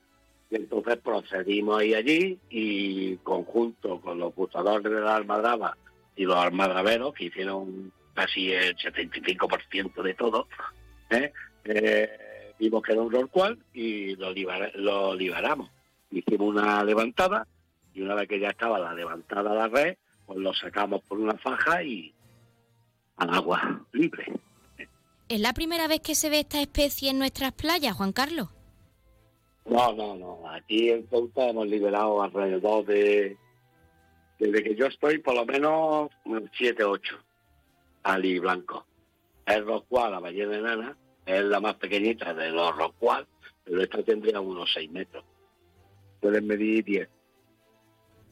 Y entonces procedimos ahí allí y conjunto con los buscadores de la almadraba y los almadraberos, que hicieron casi el 75% de todo, ¿eh? Eh, vimos que era un rolcual y lo, libera, lo liberamos. hicimos una levantada y una vez que ya estaba la levantada la red, pues lo sacamos por una faja y al agua libre. ¿Es la primera vez que se ve esta especie en nuestras playas, Juan Carlos? No, no, no. Aquí en Ceuta hemos liberado alrededor de, desde que yo estoy, por lo menos 7, 8 ali blanco. El roscual, la ballena enana, es la más pequeñita de los roscual, pero esta tendría unos 6 metros. Pueden medir 10.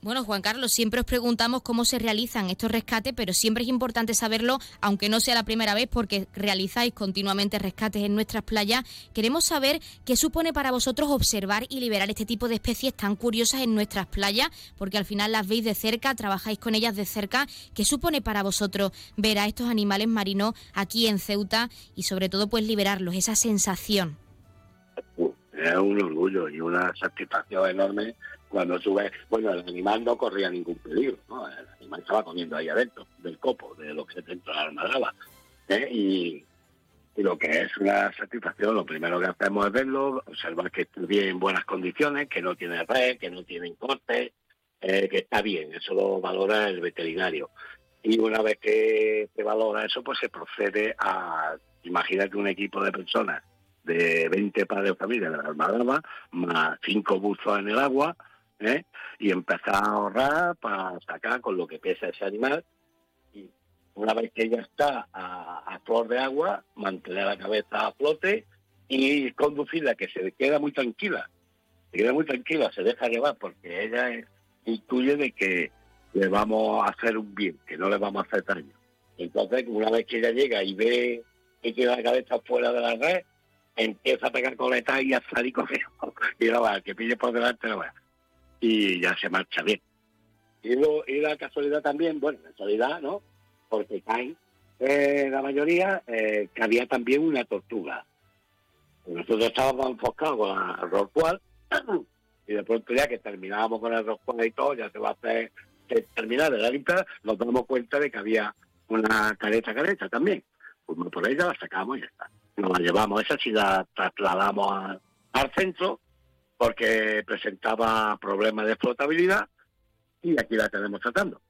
Bueno, Juan Carlos, siempre os preguntamos cómo se realizan estos rescates, pero siempre es importante saberlo, aunque no sea la primera vez, porque realizáis continuamente rescates en nuestras playas. Queremos saber qué supone para vosotros observar y liberar este tipo de especies tan curiosas en nuestras playas, porque al final las veis de cerca, trabajáis con ellas de cerca. ¿Qué supone para vosotros ver a estos animales marinos aquí en Ceuta y sobre todo pues liberarlos, esa sensación? Es un orgullo y una satisfacción enorme cuando sube, bueno, el animal no corría ningún peligro, ¿no? El animal estaba comiendo ahí adentro del copo, de lo que es dentro de la almadraba. ¿eh? Y, lo que es una satisfacción, lo primero que hacemos es verlo, observar que bien en buenas condiciones, que no tiene red, que no tienen cortes, eh, que está bien, eso lo valora el veterinario. Y una vez que se valora eso, pues se procede a, imagínate un equipo de personas de 20 padres de familia de la almadraba, más cinco buzos en el agua, ¿eh? y empezar a ahorrar para sacar con lo que pesa ese animal. Y una vez que ya está a, flor de agua, mantener la cabeza a flote y conducirla, que se queda muy tranquila. Se queda muy tranquila, se deja llevar porque ella intuye de que le vamos a hacer un bien, que no le vamos a hacer daño. Entonces, una vez que ella llega y ve que tiene la cabeza fuera de la red, empieza a pegar coletas y a salir corriendo. Y no va, que pille por delante no va. Y ya se marcha bien. Y, lo- y la casualidad también, bueno, casualidad, ¿no? Porque caen eh, la mayoría, eh, que había también una tortuga. Nosotros estábamos enfocados con el roscual y de pronto ya que terminábamos con el roscual y todo, ya se va a hacer terminar de la limpieza, nos damos cuenta de que había una careta careta también. Fuimos por ella, la sacamos y ya está. Nos la llevamos, esa sí la trasladamos al centro porque presentaba problemas de flotabilidad y aquí la tenemos tratando.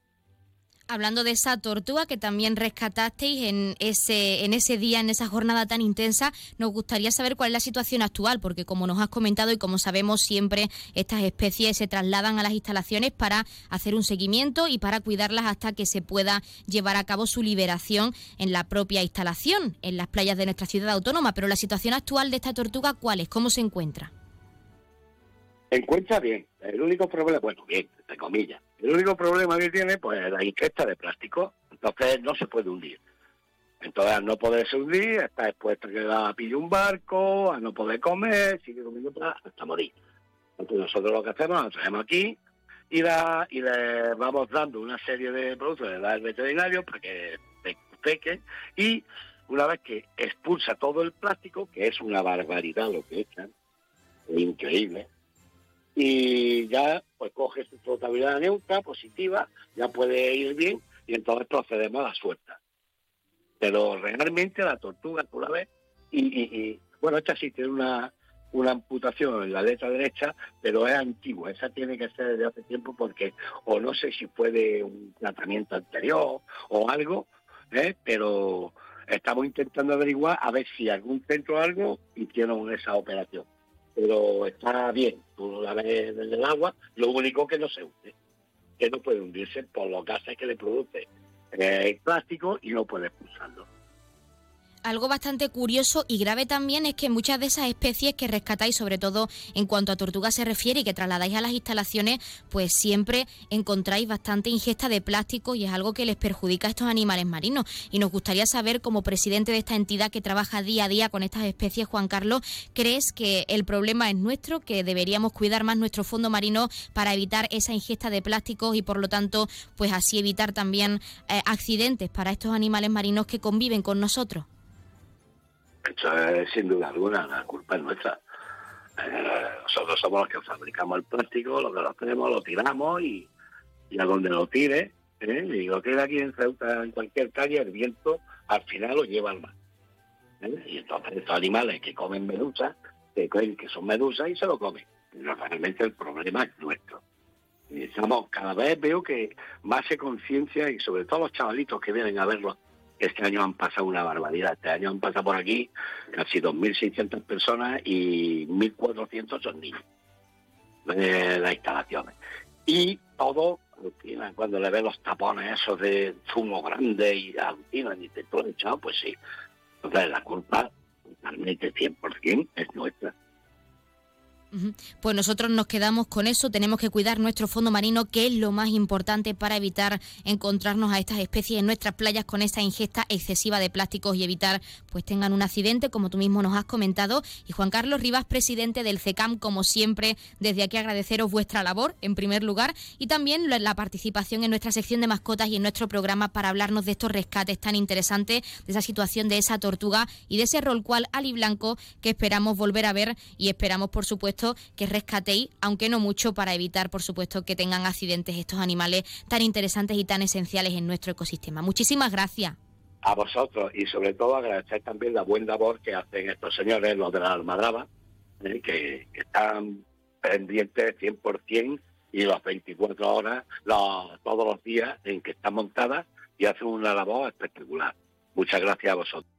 Hablando de esa tortuga que también rescatasteis en ese, en ese día, en esa jornada tan intensa, nos gustaría saber cuál es la situación actual, porque como nos has comentado y como sabemos siempre, estas especies se trasladan a las instalaciones para hacer un seguimiento y para cuidarlas hasta que se pueda llevar a cabo su liberación en la propia instalación, en las playas de nuestra ciudad autónoma. Pero la situación actual de esta tortuga, ¿cuál es? ¿Cómo se encuentra? Encuentra bien. El único problema, bueno, bien, entre comillas. El único problema que tiene, pues, es la ingesta de plástico. Entonces no se puede hundir. Entonces, al no poderse hundir, está expuesta a que la pille un barco, a no poder comer, sigue comiendo hasta morir. Entonces, nosotros lo que hacemos, la traemos aquí y, la, y le vamos dando una serie de productos, le da el veterinario para que se seque y una vez que expulsa todo el plástico, que es una barbaridad lo que echan, increíble, y ya pues coge su flotabilidad neutra, positiva, ya puede ir bien y entonces procedemos a la suelta. Pero realmente la tortuga tú la ves y, bueno, esta sí tiene una, una amputación en la letra derecha, pero es antigua, esa tiene que ser de hace tiempo porque o no sé si fue de un tratamiento anterior o algo, ¿eh? pero estamos intentando averiguar a ver si algún centro o algo hicieron esa operación pero está bien. Tú la ves desde el agua, lo único que no se hunde, que no puede hundirse por los gases que le produce eh, el plástico y no puede expulsarlo. Algo bastante curioso y grave también es que muchas de esas especies que rescatáis, sobre todo en cuanto a tortugas se refiere y que trasladáis a las instalaciones, pues siempre encontráis bastante ingesta de plástico y es algo que les perjudica a estos animales marinos. Y nos gustaría saber, como presidente de esta entidad que trabaja día a día con estas especies, Juan Carlos, ¿crees que el problema es nuestro, que deberíamos cuidar más nuestro fondo marino para evitar esa ingesta de plásticos y por lo tanto, pues así evitar también eh, accidentes para estos animales marinos que conviven con nosotros? Eso es sin duda alguna, la culpa es nuestra. Eh, nosotros somos los que fabricamos el plástico, lo que lo hacemos, lo tiramos y, a donde lo tire, ¿eh? y lo tira aquí en Ceuta, en cualquier calle, el viento al final lo lleva al mar. ¿eh? Y entonces estos animales que comen medusas, que son medusas y se lo comen. pero realmente el problema es nuestro. Y estamos, cada vez veo que más se conciencia y sobre todo los chavalitos que vienen a verlo, este año han pasado una barbaridad. Este año han pasado por aquí casi 2.600 personas y 1.400 son niños de las instalaciones. Y todo alucinan cuando le ven los tapones esos de zumo grande y alucinan y te todo echado, pues sí. Entonces la culpa totalmente 100% es nuestra. Pues nosotros nos quedamos con eso, tenemos que cuidar nuestro fondo marino, que es lo más importante para evitar encontrarnos a estas especies en nuestras playas con esa ingesta excesiva de plásticos y evitar pues tengan un accidente, como tú mismo nos has comentado. Y Juan Carlos Rivas, presidente del CECAM, como siempre, desde aquí agradeceros vuestra labor, en primer lugar, y también la participación en nuestra sección de mascotas y en nuestro programa para hablarnos de estos rescates tan interesantes, de esa situación de esa tortuga y de ese rol cual Ali Blanco que esperamos volver a ver y esperamos, por supuesto, que rescatéis, aunque no mucho, para evitar, por supuesto, que tengan accidentes estos animales tan interesantes y tan esenciales en nuestro ecosistema. Muchísimas gracias. A vosotros y sobre todo agradecer también la buena labor que hacen estos señores, los de la Almadraba, ¿eh? que, están pendientes 100% y las 24 horas, todos los días en que están montadas y hacen una labor espectacular. Muchas gracias a vosotros.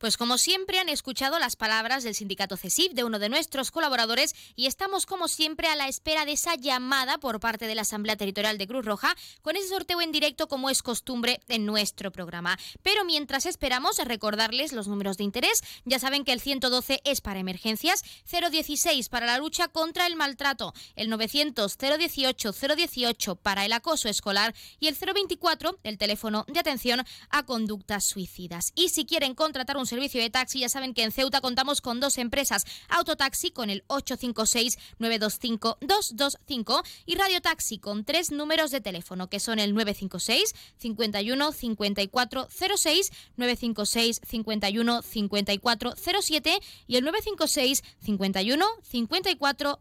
Pues como siempre han escuchado las palabras del sindicato CESIF, de uno de nuestros colaboradores, y estamos como siempre a la espera de esa llamada por parte de la Asamblea Territorial de Cruz Roja con ese sorteo en directo como es costumbre en nuestro programa. Pero mientras esperamos recordarles los números de interés, ya saben que el 112 es para emergencias, 016 para la lucha contra el maltrato, el 900 018 018 para el acoso escolar y el 024 el teléfono de atención a conductas suicidas. Y si quieren contratar un servicio de taxi, ya saben que en Ceuta contamos con dos empresas, Autotaxi con el 856-925-225 y Radio Taxi con tres números de teléfono que son el 956 51 54 06, 956 51 54 07 y el 956 51 54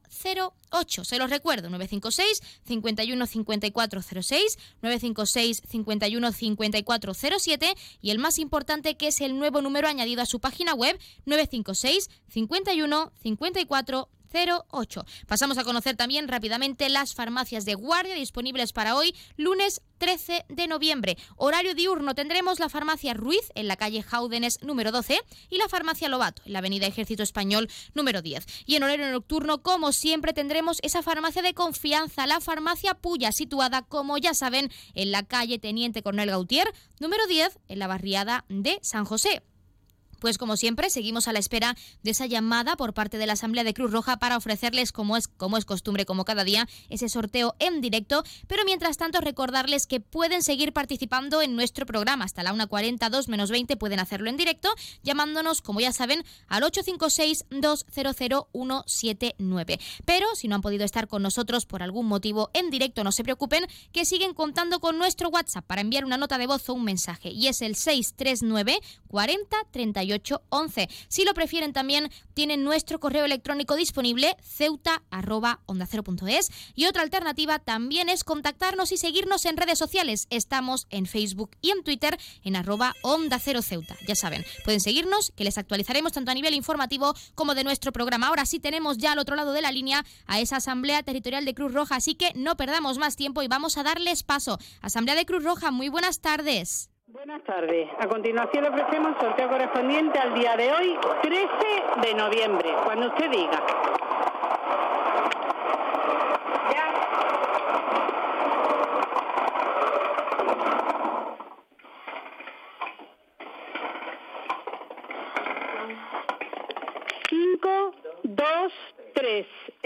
08. Se los recuerdo, 956 51 54 06, 956 51 54 07 y el más importante que es el nuevo número añadido a su página web 956 51 54 08. Pasamos a conocer también rápidamente las farmacias de guardia disponibles para hoy, lunes 13 de noviembre. Horario diurno tendremos la farmacia Ruiz en la calle Jaúdenes número 12 y la farmacia Lobato en la avenida Ejército Español número 10. Y en horario nocturno, como siempre, tendremos esa farmacia de confianza, la farmacia Puya, situada, como ya saben, en la calle Teniente Coronel Gautier número 10 en la barriada de San José. Pues como siempre, seguimos a la espera de esa llamada por parte de la Asamblea de Cruz Roja para ofrecerles, como es, como es costumbre, como cada día, ese sorteo en directo. Pero mientras tanto, recordarles que pueden seguir participando en nuestro programa. Hasta la 1.40, 2 menos 20 pueden hacerlo en directo, llamándonos, como ya saben, al 856-200-179. Pero si no han podido estar con nosotros por algún motivo en directo, no se preocupen, que siguen contando con nuestro WhatsApp para enviar una nota de voz o un mensaje. Y es el 639 40 31 si lo prefieren también tienen nuestro correo electrónico disponible ceuta@onda0.es y otra alternativa también es contactarnos y seguirnos en redes sociales. Estamos en Facebook y en Twitter en arroba onda cero ceuta. Ya saben, pueden seguirnos que les actualizaremos tanto a nivel informativo como de nuestro programa. Ahora sí tenemos ya al otro lado de la línea a esa Asamblea Territorial de Cruz Roja, así que no perdamos más tiempo y vamos a darles paso. Asamblea de Cruz Roja, muy buenas tardes. Buenas tardes. A continuación le ofrecemos sorteo correspondiente al día de hoy, 13 de noviembre, cuando usted diga.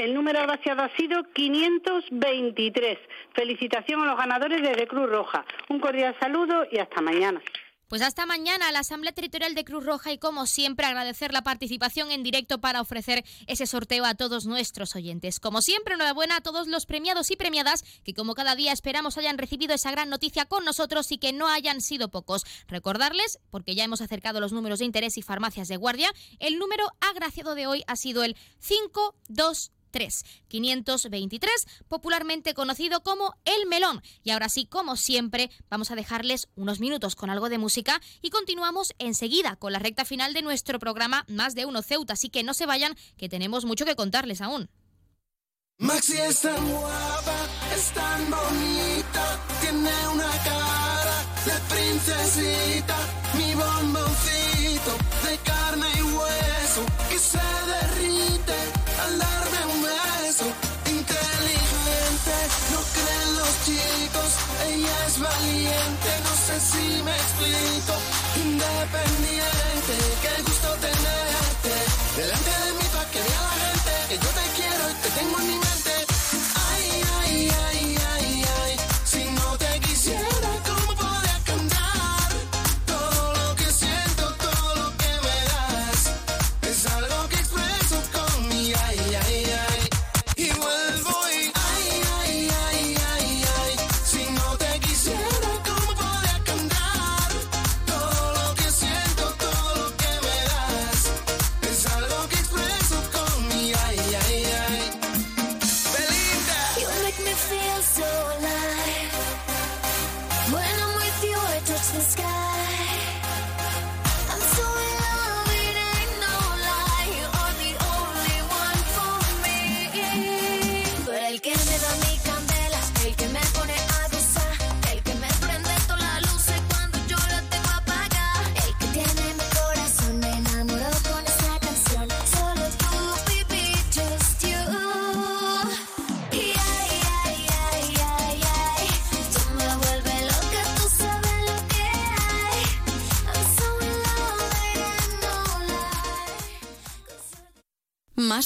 El número agraciado ha sido 523. Felicitación a los ganadores de Cruz Roja. Un cordial saludo y hasta mañana. Pues hasta mañana la Asamblea Territorial de Cruz Roja y como siempre agradecer la participación en directo para ofrecer ese sorteo a todos nuestros oyentes. Como siempre, enhorabuena a todos los premiados y premiadas que como cada día esperamos hayan recibido esa gran noticia con nosotros y que no hayan sido pocos. Recordarles, porque ya hemos acercado los números de interés y farmacias de guardia, el número agraciado de hoy ha sido el 522 523, popularmente conocido como El Melón. Y ahora sí, como siempre, vamos a dejarles unos minutos con algo de música y continuamos enseguida con la recta final de nuestro programa Más de Uno Ceuta. Así que no se vayan, que tenemos mucho que contarles aún. Maxi es tan guapa, es tan bonita, tiene una cara de princesita, mi bomboncito de carne y hueso que se derrite al darme un beso. Inteligente, no creen los chicos, ella es valiente, no sé si me explico. Independiente, qué gusto tenerte delante de mí para que vea la gente que yo te quiero y te tengo en mi mente.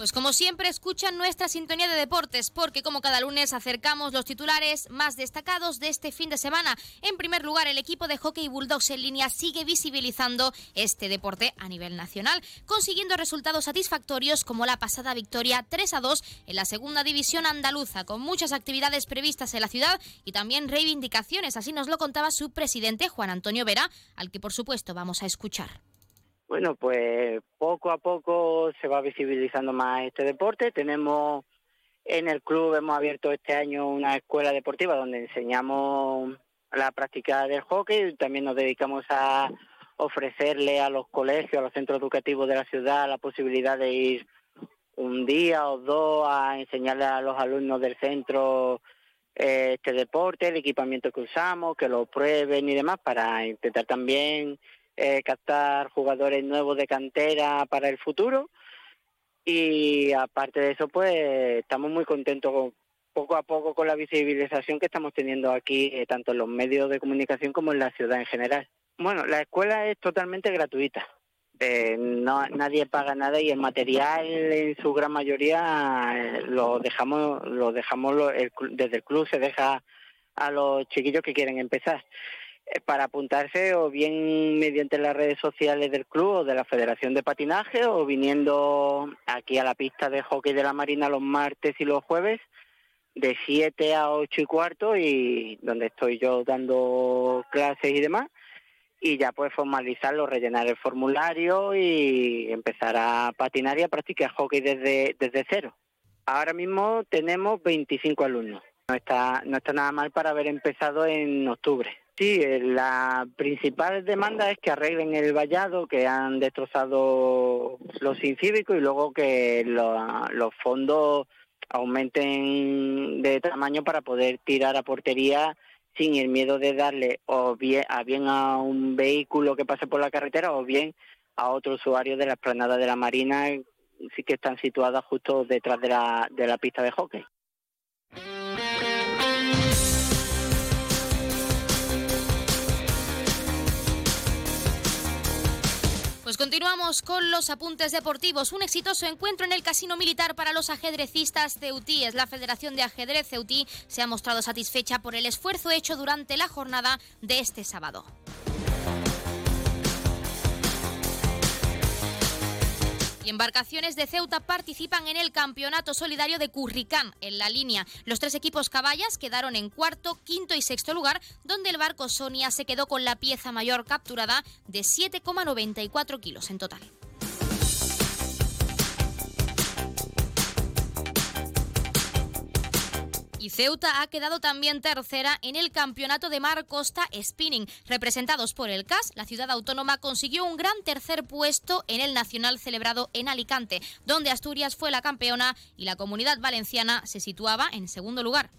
Pues como siempre escuchan nuestra sintonía de deportes porque como cada lunes acercamos los titulares más destacados de este fin de semana. En primer lugar, el equipo de hockey Bulldogs en línea sigue visibilizando este deporte a nivel nacional, consiguiendo resultados satisfactorios como la pasada victoria 3 a 2 en la segunda división andaluza, con muchas actividades previstas en la ciudad y también reivindicaciones. Así nos lo contaba su presidente Juan Antonio Vera, al que por supuesto vamos a escuchar. Bueno, pues poco a poco se va visibilizando más este deporte. Tenemos en el club, hemos abierto este año una escuela deportiva donde enseñamos la práctica del hockey. También nos dedicamos a ofrecerle a los colegios, a los centros educativos de la ciudad la posibilidad de ir un día o dos a enseñarle a los alumnos del centro eh, este deporte, el equipamiento que usamos, que lo prueben y demás para intentar también eh, captar jugadores nuevos de cantera para el futuro. Y aparte de eso, pues estamos muy contentos con- poco a poco con la visibilización que estamos teniendo aquí, eh, tanto en los medios de comunicación como en la ciudad en general. Bueno, la escuela es totalmente gratuita. Eh, no, nadie paga nada y el material en su gran mayoría eh, lo dejamos, lo dejamos desde el club se deja a los chiquillos que quieren empezar para apuntarse o bien mediante las redes sociales del club o de la Federación de Patinaje o viniendo aquí a la pista de hockey de la Marina los martes y los jueves de 7 a 8 y cuarto y donde estoy yo dando clases y demás y ya pues formalizarlo, rellenar el formulario y empezar a patinar y a practicar hockey desde, desde cero. Ahora mismo tenemos 25 alumnos. No está, no está nada mal para haber empezado en octubre. Sí, eh, la principal demanda es que arreglen el vallado, que han destrozado los incívicos y luego que lo- los fondos aumenten de tamaño para poder tirar a portería sin el miedo de darle o bien a bien a un vehículo que pase por la carretera o bien a otro usuario de la esplanada de la Marina que están situadas justo detrás de la, de la pista de hockey. Pues continuamos con los apuntes deportivos. Un exitoso encuentro en el Casino Militar para los ajedrecistas ceutíes. La Federación de Ajedrez Ceutí se ha mostrado satisfecha por el esfuerzo hecho durante la jornada de este sábado. Y embarcaciones de Ceuta participan en el Campeonato Solidario de Curricán, en la línea. Los tres equipos caballas quedaron en cuarto, quinto y sexto lugar, donde el barco Sonia se quedó con la pieza mayor capturada de 7,94 kilos en total. Y Ceuta ha quedado también tercera en el Campeonato de Mar Costa Spinning. Representados por el CAS, la ciudad autónoma consiguió un gran tercer puesto en el nacional celebrado en Alicante, donde Asturias fue la campeona y la comunidad valenciana se situaba en segundo lugar.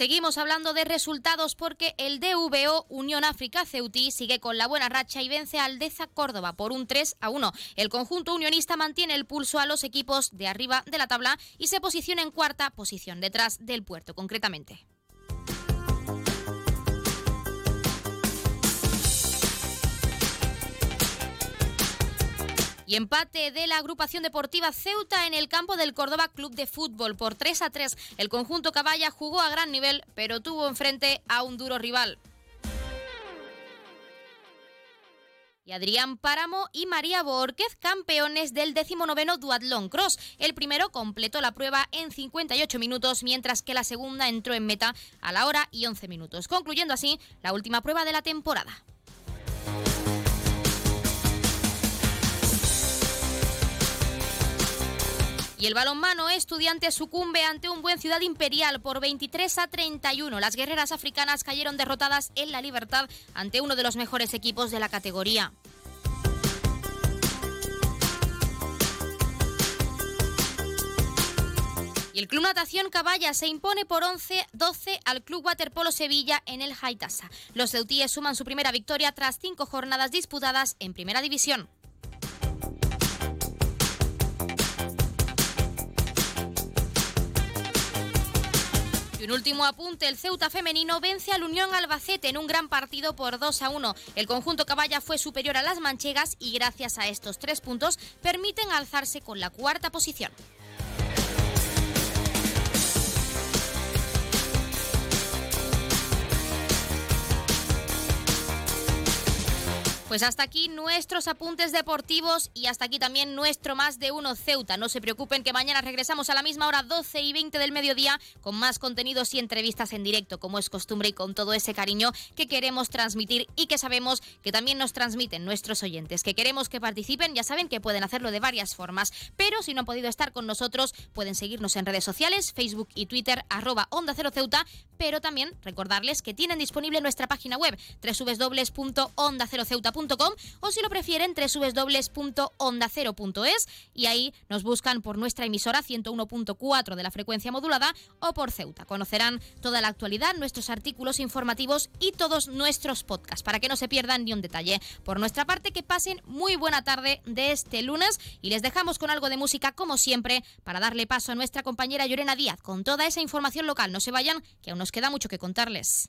Seguimos hablando de resultados porque el DVO Unión África Ceutí sigue con la buena racha y vence a Aldeza Córdoba por un 3 a 1. El conjunto unionista mantiene el pulso a los equipos de arriba de la tabla y se posiciona en cuarta posición, detrás del puerto concretamente. Y empate de la agrupación deportiva Ceuta en el campo del Córdoba Club de Fútbol por 3 a 3. El conjunto Caballa jugó a gran nivel, pero tuvo enfrente a un duro rival. Y Adrián Páramo y María Borquez, campeones del 19 Duatlón Cross. El primero completó la prueba en 58 minutos, mientras que la segunda entró en meta a la hora y 11 minutos, concluyendo así la última prueba de la temporada. Y el balonmano estudiante sucumbe ante un buen Ciudad Imperial por 23 a 31. Las guerreras africanas cayeron derrotadas en la libertad ante uno de los mejores equipos de la categoría. Y el Club Natación Caballa se impone por 11-12 al Club Waterpolo Sevilla en el Haitasa. Los ceutíes suman su primera victoria tras cinco jornadas disputadas en Primera División. Y un último apunte, el Ceuta femenino vence al Unión Albacete en un gran partido por 2 a 1. El conjunto Caballa fue superior a las manchegas y gracias a estos tres puntos permiten alzarse con la cuarta posición. Pues hasta aquí nuestros apuntes deportivos y hasta aquí también nuestro más de uno Ceuta. No se preocupen que mañana regresamos a la misma hora 12 y 20 del mediodía con más contenidos y entrevistas en directo, como es costumbre y con todo ese cariño que queremos transmitir y que sabemos que también nos transmiten nuestros oyentes. Que queremos que participen, ya saben que pueden hacerlo de varias formas, pero si no han podido estar con nosotros, pueden seguirnos en redes sociales, Facebook y Twitter, arroba Onda Cero Ceuta, pero también recordarles que tienen disponible nuestra página web www.ondaceroceuta.com o si lo prefieren www.ondacero.es y ahí nos buscan por nuestra emisora 101.4 de la frecuencia modulada o por Ceuta. Conocerán toda la actualidad, nuestros artículos informativos y todos nuestros podcasts para que no se pierdan ni un detalle. Por nuestra parte, que pasen muy buena tarde de este lunes y les dejamos con algo de música como siempre para darle paso a nuestra compañera Llorena Díaz con toda esa información local. No se vayan, que aún nos queda mucho que contarles.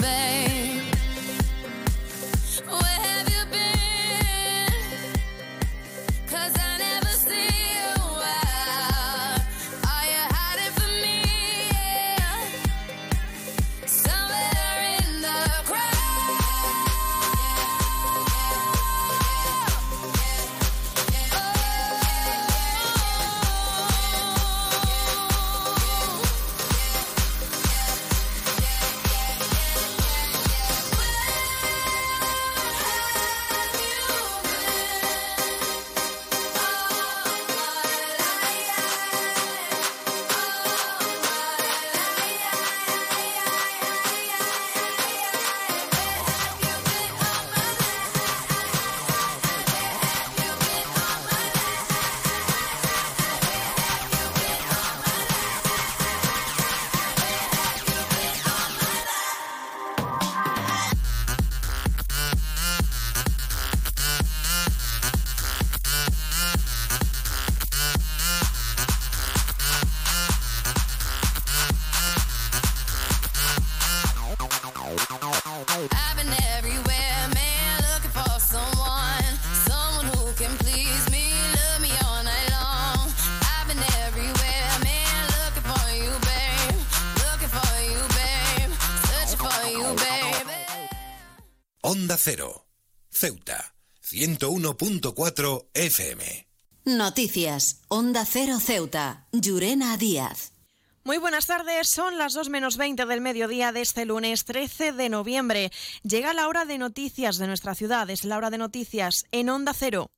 101.4 FM. Noticias. Onda Cero Ceuta. Llurena Díaz. Muy buenas tardes, son las 2 menos 20 del mediodía de este lunes 13 de noviembre. Llega la hora de noticias de nuestra ciudad, es la hora de noticias en Onda Cero.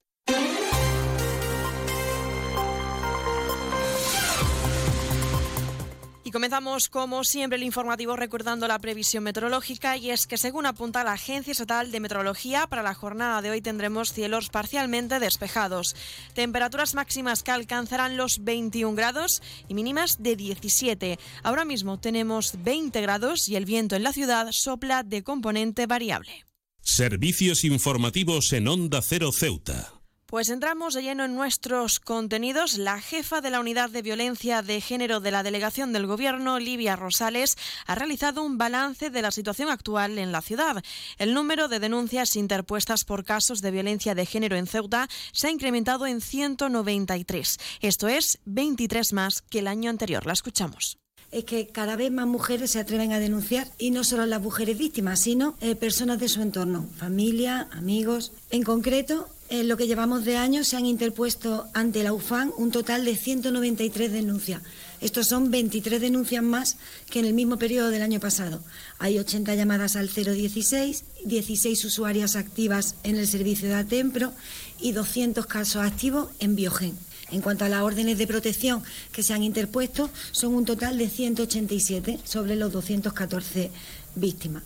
Comenzamos, como siempre, el informativo recordando la previsión meteorológica y es que según apunta la Agencia Estatal de Meteorología, para la jornada de hoy tendremos cielos parcialmente despejados. Temperaturas máximas que alcanzarán los 21 grados y mínimas de 17. Ahora mismo tenemos 20 grados y el viento en la ciudad sopla de componente variable. Servicios informativos en Onda Cero Ceuta. Pues entramos de lleno en nuestros contenidos. La jefa de la Unidad de Violencia de Género de la Delegación del Gobierno, Livia Rosales, ha realizado un balance de la situación actual en la ciudad. El número de denuncias interpuestas por casos de violencia de género en Ceuta se ha incrementado en 193. Esto es 23 más que el año anterior. La escuchamos es que cada vez más mujeres se atreven a denunciar y no solo las mujeres víctimas, sino eh, personas de su entorno, familia, amigos. En concreto, en lo que llevamos de año se han interpuesto ante la UFAN un total de 193 denuncias. Estos son 23 denuncias más que en el mismo periodo del año pasado. Hay 80 llamadas al 016, 16 usuarias activas en el servicio de Atempro y 200 casos activos en Biogen. En cuanto a las órdenes de protección que se han interpuesto, son un total de 187 sobre los 214 víctimas.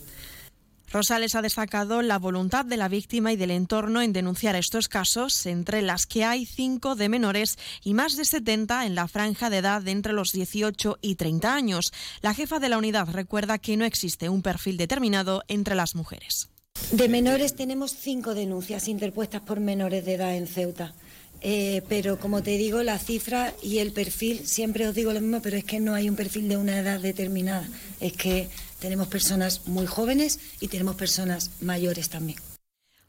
Rosales ha destacado la voluntad de la víctima y del entorno en denunciar estos casos, entre las que hay cinco de menores y más de 70 en la franja de edad de entre los 18 y 30 años. La jefa de la unidad recuerda que no existe un perfil determinado entre las mujeres. De menores tenemos cinco denuncias interpuestas por menores de edad en Ceuta. Eh, pero como te digo, la cifra y el perfil, siempre os digo lo mismo, pero es que no hay un perfil de una edad determinada. Es que tenemos personas muy jóvenes y tenemos personas mayores también.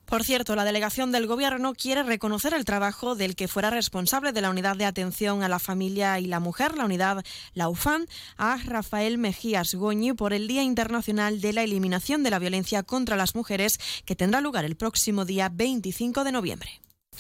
Por cierto, la delegación del Gobierno quiere reconocer el trabajo del que fuera responsable de la unidad de atención a la familia y la mujer, la unidad La UFAN, a Rafael Mejías Goñi por el Día Internacional de la Eliminación de la Violencia contra las Mujeres, que tendrá lugar el próximo día 25 de noviembre.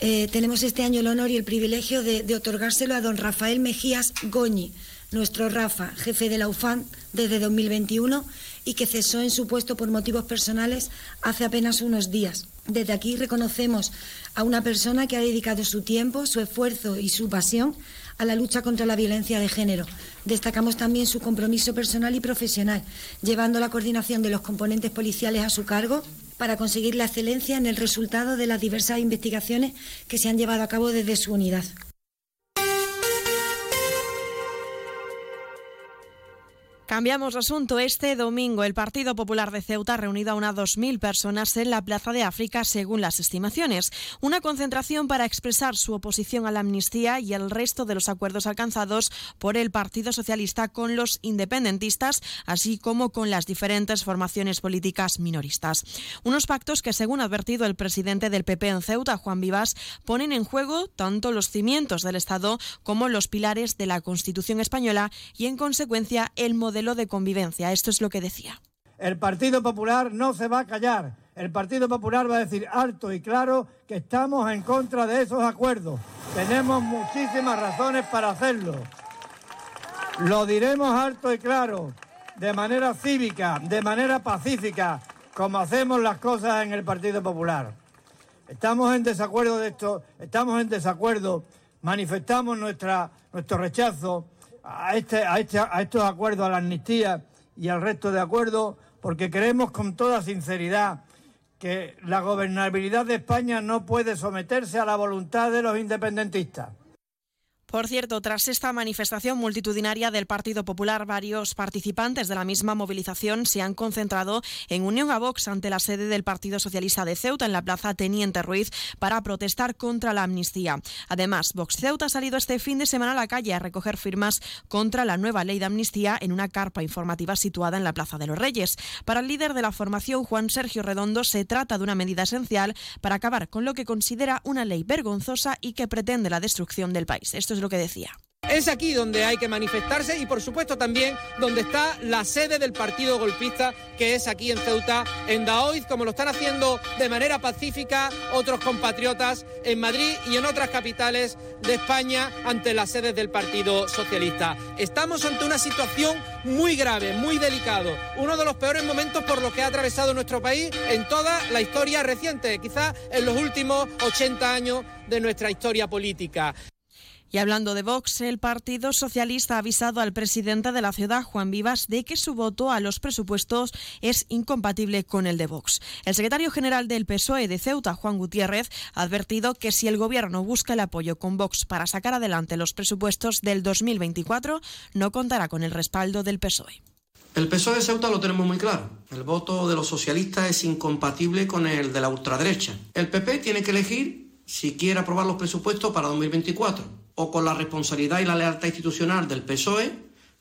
Eh, tenemos este año el honor y el privilegio de, de otorgárselo a don Rafael Mejías Goñi, nuestro Rafa, jefe de la UFAN desde 2021 y que cesó en su puesto por motivos personales hace apenas unos días. Desde aquí reconocemos a una persona que ha dedicado su tiempo, su esfuerzo y su pasión a la lucha contra la violencia de género. Destacamos también su compromiso personal y profesional, llevando la coordinación de los componentes policiales a su cargo para conseguir la excelencia en el resultado de las diversas investigaciones que se han llevado a cabo desde su unidad. Cambiamos de asunto. Este domingo el Partido Popular de Ceuta ha reunido a unas 2.000 personas en la Plaza de África, según las estimaciones. Una concentración para expresar su oposición a la amnistía y el resto de los acuerdos alcanzados por el Partido Socialista con los independentistas, así como con las diferentes formaciones políticas minoristas. Unos pactos que, según ha advertido el presidente del PP en Ceuta, Juan Vivas, ponen en juego tanto los cimientos del Estado como los pilares de la Constitución española y, en consecuencia, el modelo de convivencia. Esto es lo que decía. El Partido Popular no se va a callar. El Partido Popular va a decir alto y claro que estamos en contra de esos acuerdos. Tenemos muchísimas razones para hacerlo. Lo diremos alto y claro, de manera cívica, de manera pacífica, como hacemos las cosas en el Partido Popular. Estamos en desacuerdo de esto, estamos en desacuerdo, manifestamos nuestra, nuestro rechazo a, este, a, este, a estos acuerdos, a la amnistía y al resto de acuerdos, porque creemos con toda sinceridad que la gobernabilidad de España no puede someterse a la voluntad de los independentistas. Por cierto, tras esta manifestación multitudinaria del Partido Popular, varios participantes de la misma movilización se han concentrado en unión a Vox ante la sede del Partido Socialista de Ceuta en la Plaza Teniente Ruiz para protestar contra la amnistía. Además, Vox Ceuta ha salido este fin de semana a la calle a recoger firmas contra la nueva ley de amnistía en una carpa informativa situada en la Plaza de los Reyes. Para el líder de la formación, Juan Sergio Redondo, se trata de una medida esencial para acabar con lo que considera una ley vergonzosa y que pretende la destrucción del país. Esto es lo que decía. Es aquí donde hay que manifestarse y por supuesto también donde está la sede del partido golpista que es aquí en Ceuta, en Daoiz, como lo están haciendo de manera pacífica otros compatriotas en Madrid y en otras capitales de España ante las sedes del Partido Socialista. Estamos ante una situación muy grave, muy delicado, uno de los peores momentos por los que ha atravesado nuestro país en toda la historia reciente, quizás en los últimos 80 años de nuestra historia política. Y hablando de Vox, el Partido Socialista ha avisado al presidente de la ciudad, Juan Vivas, de que su voto a los presupuestos es incompatible con el de Vox. El secretario general del PSOE de Ceuta, Juan Gutiérrez, ha advertido que si el gobierno busca el apoyo con Vox para sacar adelante los presupuestos del 2024, no contará con el respaldo del PSOE. El PSOE de Ceuta lo tenemos muy claro. El voto de los socialistas es incompatible con el de la ultraderecha. El PP tiene que elegir si quiere aprobar los presupuestos para 2024 o con la responsabilidad y la lealtad institucional del PSOE,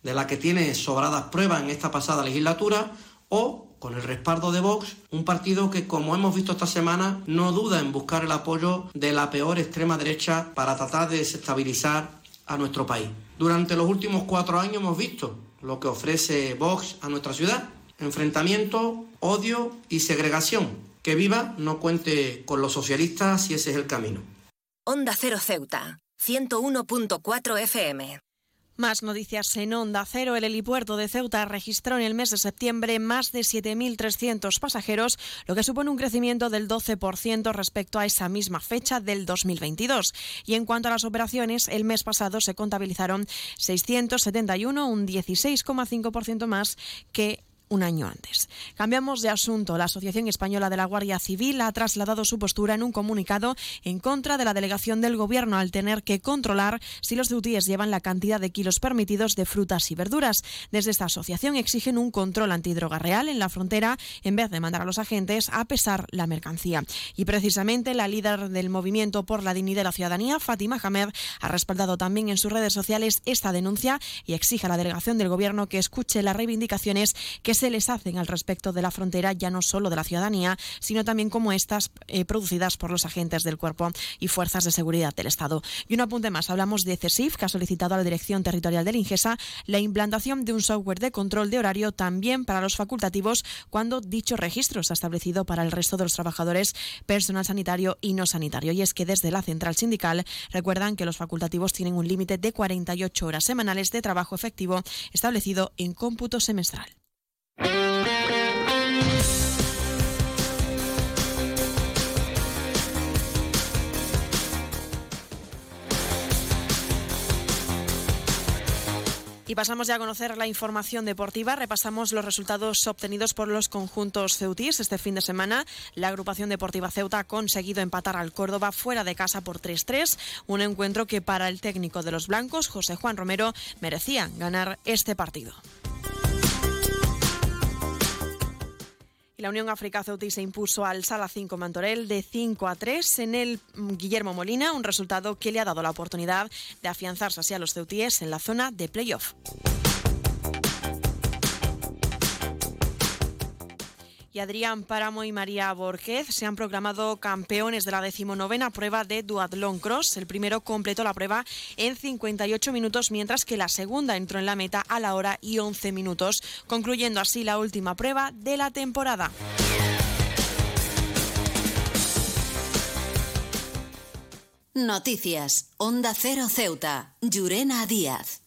de la que tiene sobradas pruebas en esta pasada legislatura, o con el respaldo de Vox, un partido que, como hemos visto esta semana, no duda en buscar el apoyo de la peor extrema derecha para tratar de desestabilizar a nuestro país. Durante los últimos cuatro años hemos visto lo que ofrece Vox a nuestra ciudad. Enfrentamiento, odio y segregación. Que viva no cuente con los socialistas si ese es el camino. Onda Cero Ceuta, 101.4 FM. Más noticias en Onda Cero. El helipuerto de Ceuta registró en el mes de septiembre más de 7.300 pasajeros, lo que supone un crecimiento del 12% respecto a esa misma fecha del 2022. Y en cuanto a las operaciones, el mes pasado se contabilizaron 671, un 16,5% más que un año antes. Cambiamos de asunto. La Asociación Española de la Guardia Civil ha trasladado su postura en un comunicado en contra de la delegación del Gobierno al tener que controlar si los ceutíes llevan la cantidad de kilos permitidos de frutas y verduras. Desde esta asociación exigen un control antidroga real en la frontera en vez de mandar a los agentes a pesar la mercancía. Y precisamente la líder del movimiento por la dignidad de la ciudadanía, Fátima Hamed, ha respaldado también en sus redes sociales esta denuncia y exige a la delegación del Gobierno que escuche las reivindicaciones que se les hacen al respecto de la frontera, ya no solo de la ciudadanía, sino también como estas eh, producidas por los agentes del cuerpo y fuerzas de seguridad del Estado. Y un apunte más, hablamos de CESIF, que ha solicitado a la Dirección Territorial del Ingesa la implantación de un software de control de horario también para los facultativos cuando dicho registro se ha establecido para el resto de los trabajadores, personal sanitario y no sanitario. Y es que desde la central sindical recuerdan que los facultativos tienen un límite de 48 horas semanales de trabajo efectivo establecido en cómputo semestral. Y pasamos ya a conocer la información deportiva. Repasamos los resultados obtenidos por los conjuntos ceutís este fin de semana. La agrupación deportiva Ceuta ha conseguido empatar al Córdoba fuera de casa por 3-3, un encuentro que para el técnico de los blancos, José Juan Romero, merecía ganar este partido. Y la Unión África Ceutí se impuso al Sala 5 Mantorel de 5 a 3 en el mm, Guillermo Molina, un resultado que le ha dado la oportunidad de afianzarse así a los ceutíes en la zona de playoff. Y Adrián Páramo y María Borquez se han proclamado campeones de la decimonovena prueba de Duatlón Cross. El primero completó la prueba en 58 minutos, mientras que la segunda entró en la meta a la hora y 11 minutos, concluyendo así la última prueba de la temporada. Noticias. Onda Cero Ceuta. Llurena Díaz.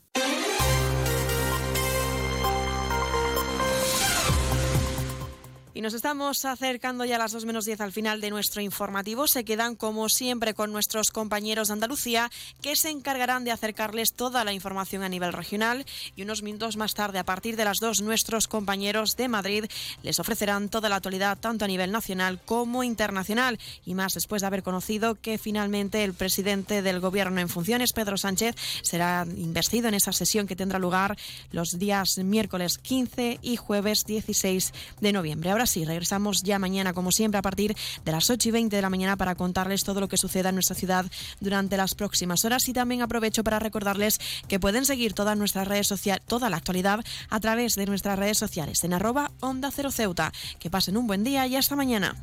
Y nos estamos acercando ya a las 2 menos 10 al final de nuestro informativo. Se quedan como siempre con nuestros compañeros de Andalucía que se encargarán de acercarles toda la información a nivel regional y unos minutos más tarde, a partir de las 2, nuestros compañeros de Madrid les ofrecerán toda la actualidad tanto a nivel nacional como internacional y más después de haber conocido que finalmente el presidente del gobierno en funciones, Pedro Sánchez, será investido en esa sesión que tendrá lugar los días miércoles 15 y jueves 16 de noviembre. Ahora sí, regresamos ya mañana, como siempre, a partir de las 8 y 20 de la mañana para contarles todo lo que suceda en nuestra ciudad durante las próximas horas. Y también aprovecho para recordarles que pueden seguir todas nuestras redes sociales, toda la actualidad a través de nuestras redes sociales en arroba Onda Cero Ceuta. Que pasen un buen día y hasta mañana.